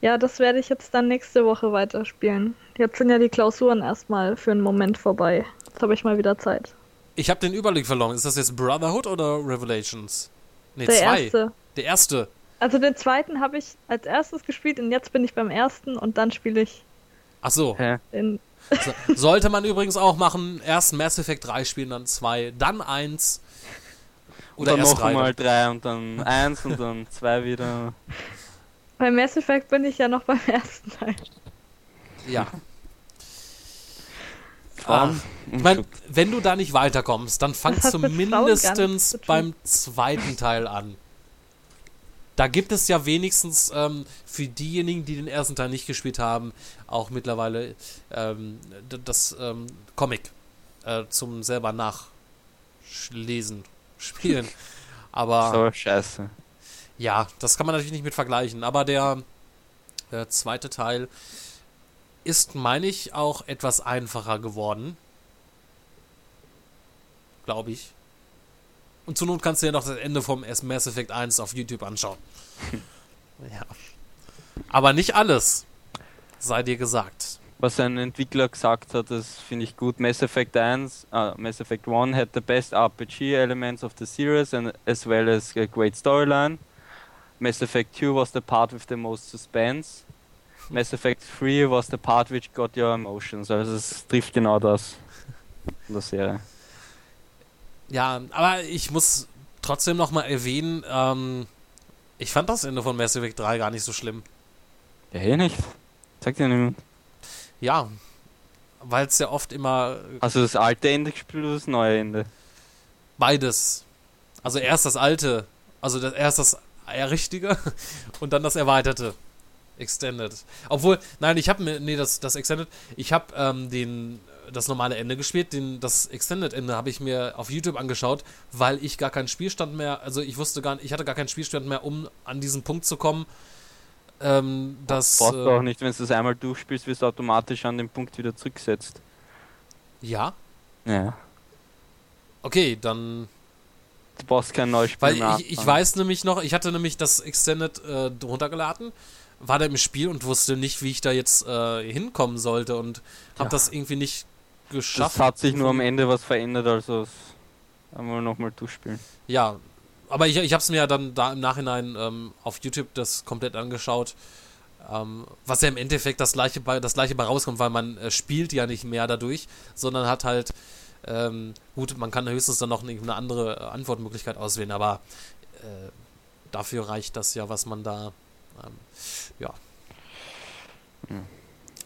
Ja, das werde ich jetzt dann nächste Woche weiterspielen. Jetzt sind ja die Klausuren erstmal für einen Moment vorbei. Jetzt habe ich mal wieder Zeit.
Ich habe den Überblick verloren. Ist das jetzt Brotherhood oder Revelations? Ne,
Der
zwei.
erste.
Der erste.
Also den zweiten habe ich als erstes gespielt und jetzt bin ich beim ersten und dann spiele ich
Ach so.
Hä?
in.
So- Sollte man übrigens auch machen. Erst Mass Effect 3 spielen, dann 2, dann 1. Oder
dann
erst
noch
3.
mal drei und dann eins und dann zwei wieder.
Bei Mass Effect bin ich ja noch beim ersten Teil.
Ja. Ah,
Frauen
ich meine, wenn du da nicht weiterkommst, dann fang zumindest beim zweiten Teil an. Da gibt es ja wenigstens ähm, für diejenigen, die den ersten Teil nicht gespielt haben, auch mittlerweile ähm, das ähm, Comic äh, zum selber nachlesen, spielen. Aber
So, scheiße.
ja, das kann man natürlich nicht mit vergleichen. Aber der äh, zweite Teil ist, meine ich, auch etwas einfacher geworden. Glaube ich. Und zur Not kannst du ja noch das Ende vom Mass Effect 1 auf YouTube anschauen. ja. Aber nicht alles. Sei dir gesagt.
Was ein Entwickler gesagt hat, das finde ich gut. Mass Effect 1, uh, Mass Effect 1 had the best RPG elements of the series and as well as a great storyline. Mass Effect 2 was the part with the most suspense. Mass Effect 3 was the part which got your emotions. Also es trifft genau das in der Serie.
Ja, aber ich muss trotzdem noch mal erwähnen, ähm, ich fand das Ende von Mass Effect 3 gar nicht so schlimm.
Ja, eh nicht. Sagt ja niemand.
Ja, weil es ja oft immer
Also das alte Ende gespielt oder das neue Ende?
beides. Also erst das alte, also das, erst das äh, richtige und dann das erweiterte. Extended. Obwohl, nein, ich habe mir, nee, das, das Extended, ich habe ähm, den, das normale Ende gespielt, den, das Extended Ende habe ich mir auf YouTube angeschaut, weil ich gar keinen Spielstand mehr, also ich wusste gar nicht, ich hatte gar keinen Spielstand mehr, um an diesen Punkt zu kommen, ähm, das...
Brauchst du
äh,
auch nicht, wenn du das einmal durchspielst, wirst du automatisch an den Punkt wieder zurückgesetzt.
Ja?
Ja.
Okay, dann
Du brauchst kein neues Spiel
Weil
mehr
ich, ich weiß nämlich noch, ich hatte nämlich das Extended äh, runtergeladen, war da im Spiel und wusste nicht, wie ich da jetzt äh, hinkommen sollte und habe
Ja.
das irgendwie nicht geschafft.
Das hat sich nur am Ende was verändert, also das einmal nochmal durchspielen.
Ja, aber ich, ich habe es mir ja dann da im Nachhinein ähm, auf YouTube das komplett angeschaut. Ähm, was ja im Endeffekt das gleiche bei, das gleiche bei rauskommt, weil man äh, spielt ja nicht mehr dadurch, sondern hat halt, ähm, gut, man kann höchstens dann noch eine, eine andere äh, Antwortmöglichkeit auswählen, aber äh, dafür reicht das ja, was man da, ähm, ja.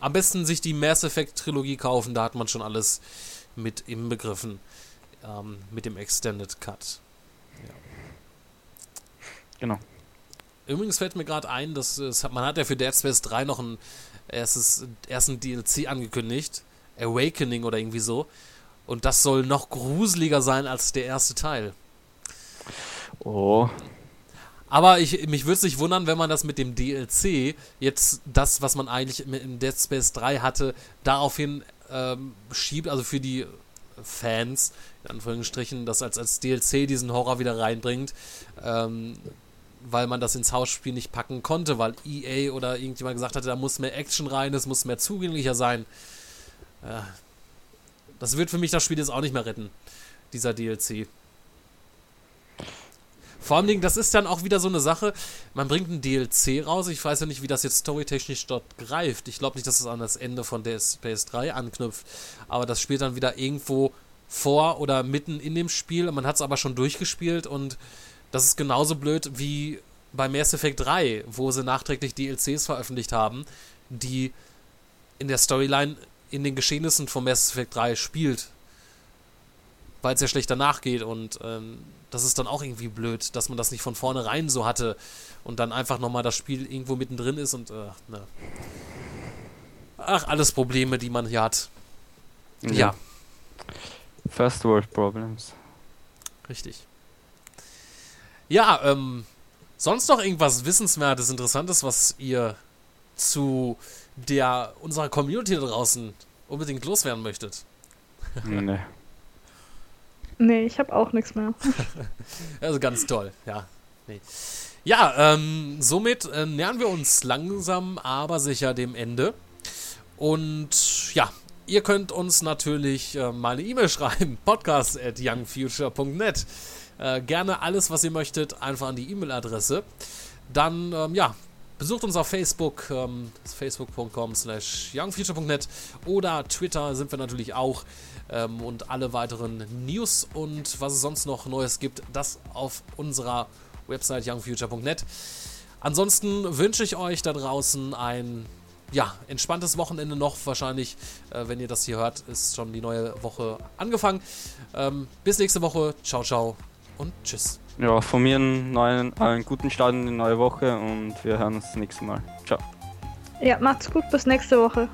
Am besten sich die Mass Effect Trilogie kaufen, da hat man schon alles mit inbegriffen, ähm, mit dem Extended Cut.
Genau.
Übrigens fällt mir gerade ein, dass es, man hat ja für Dead Space 3 noch ein erstes, ersten DLC angekündigt. Awakening oder irgendwie so. Und das soll noch gruseliger sein als der erste Teil.
Oh.
Aber ich, mich würde es nicht wundern, wenn man das mit dem DLC jetzt das, was man eigentlich in Dead Space 3 hatte, daraufhin ähm, schiebt, also für die Fans, in Anführungsstrichen, das als, als DLC diesen Horror wieder reinbringt, ähm, weil man das ins Hausspiel nicht packen konnte, weil EA oder irgendjemand gesagt hatte, da muss mehr Action rein, es muss mehr zugänglicher sein. Ja. Das wird für mich das Spiel jetzt auch nicht mehr retten, dieser DLC. Vor allem, Dingen, das ist dann auch wieder so eine Sache, man bringt ein DLC raus, ich weiß ja nicht, wie das jetzt storytechnisch dort greift. Ich glaube nicht, dass es an das Ende von Dead Space 3 anknüpft, aber das spielt dann wieder irgendwo vor oder mitten in dem Spiel, man hat es aber schon durchgespielt und das ist genauso blöd wie bei Mass Effect 3, wo sie nachträglich DLCs veröffentlicht haben, die in der Storyline in den Geschehnissen von Mass Effect 3 spielt. Weil es ja schlecht danach geht und ähm, das ist dann auch irgendwie blöd, dass man das nicht von vornherein so hatte und dann einfach nochmal das Spiel irgendwo mittendrin ist und äh, ne. Ach, alles Probleme, die man hier hat. Ja,
Ja. First World Problems.
richtig. Ja, ähm, sonst noch irgendwas Wissenswertes, Interessantes, was ihr zu der unserer Community da draußen unbedingt loswerden möchtet?
nee.
Nee, ich habe auch nichts mehr.
Also ganz toll, ja. Nee. Ja, ähm, somit äh, nähern wir uns langsam, aber sicher dem Ende. Und ja, ihr könnt uns natürlich äh, mal eine E-Mail schreiben, podcast at youngfuture.net. Äh, gerne alles, was ihr möchtet, einfach an die E-Mail-Adresse. Dann, ähm, ja, besucht uns auf Facebook, ähm, facebook.com slash youngfuture.net oder Twitter sind wir natürlich auch. Ähm, und alle weiteren News und was es sonst noch Neues gibt, das auf unserer Website youngfuture.net. Ansonsten wünsche ich euch da draußen ein ja, entspanntes Wochenende noch. Wahrscheinlich, äh, wenn ihr das hier hört, ist schon die neue Woche angefangen. Ähm, bis nächste Woche. Ciao, ciao und tschüss.
Ja, von mir einen, neuen, einen guten Start in die neue Woche und wir hören uns das nächste Mal. Ciao.
Ja, macht's gut, bis nächste Woche.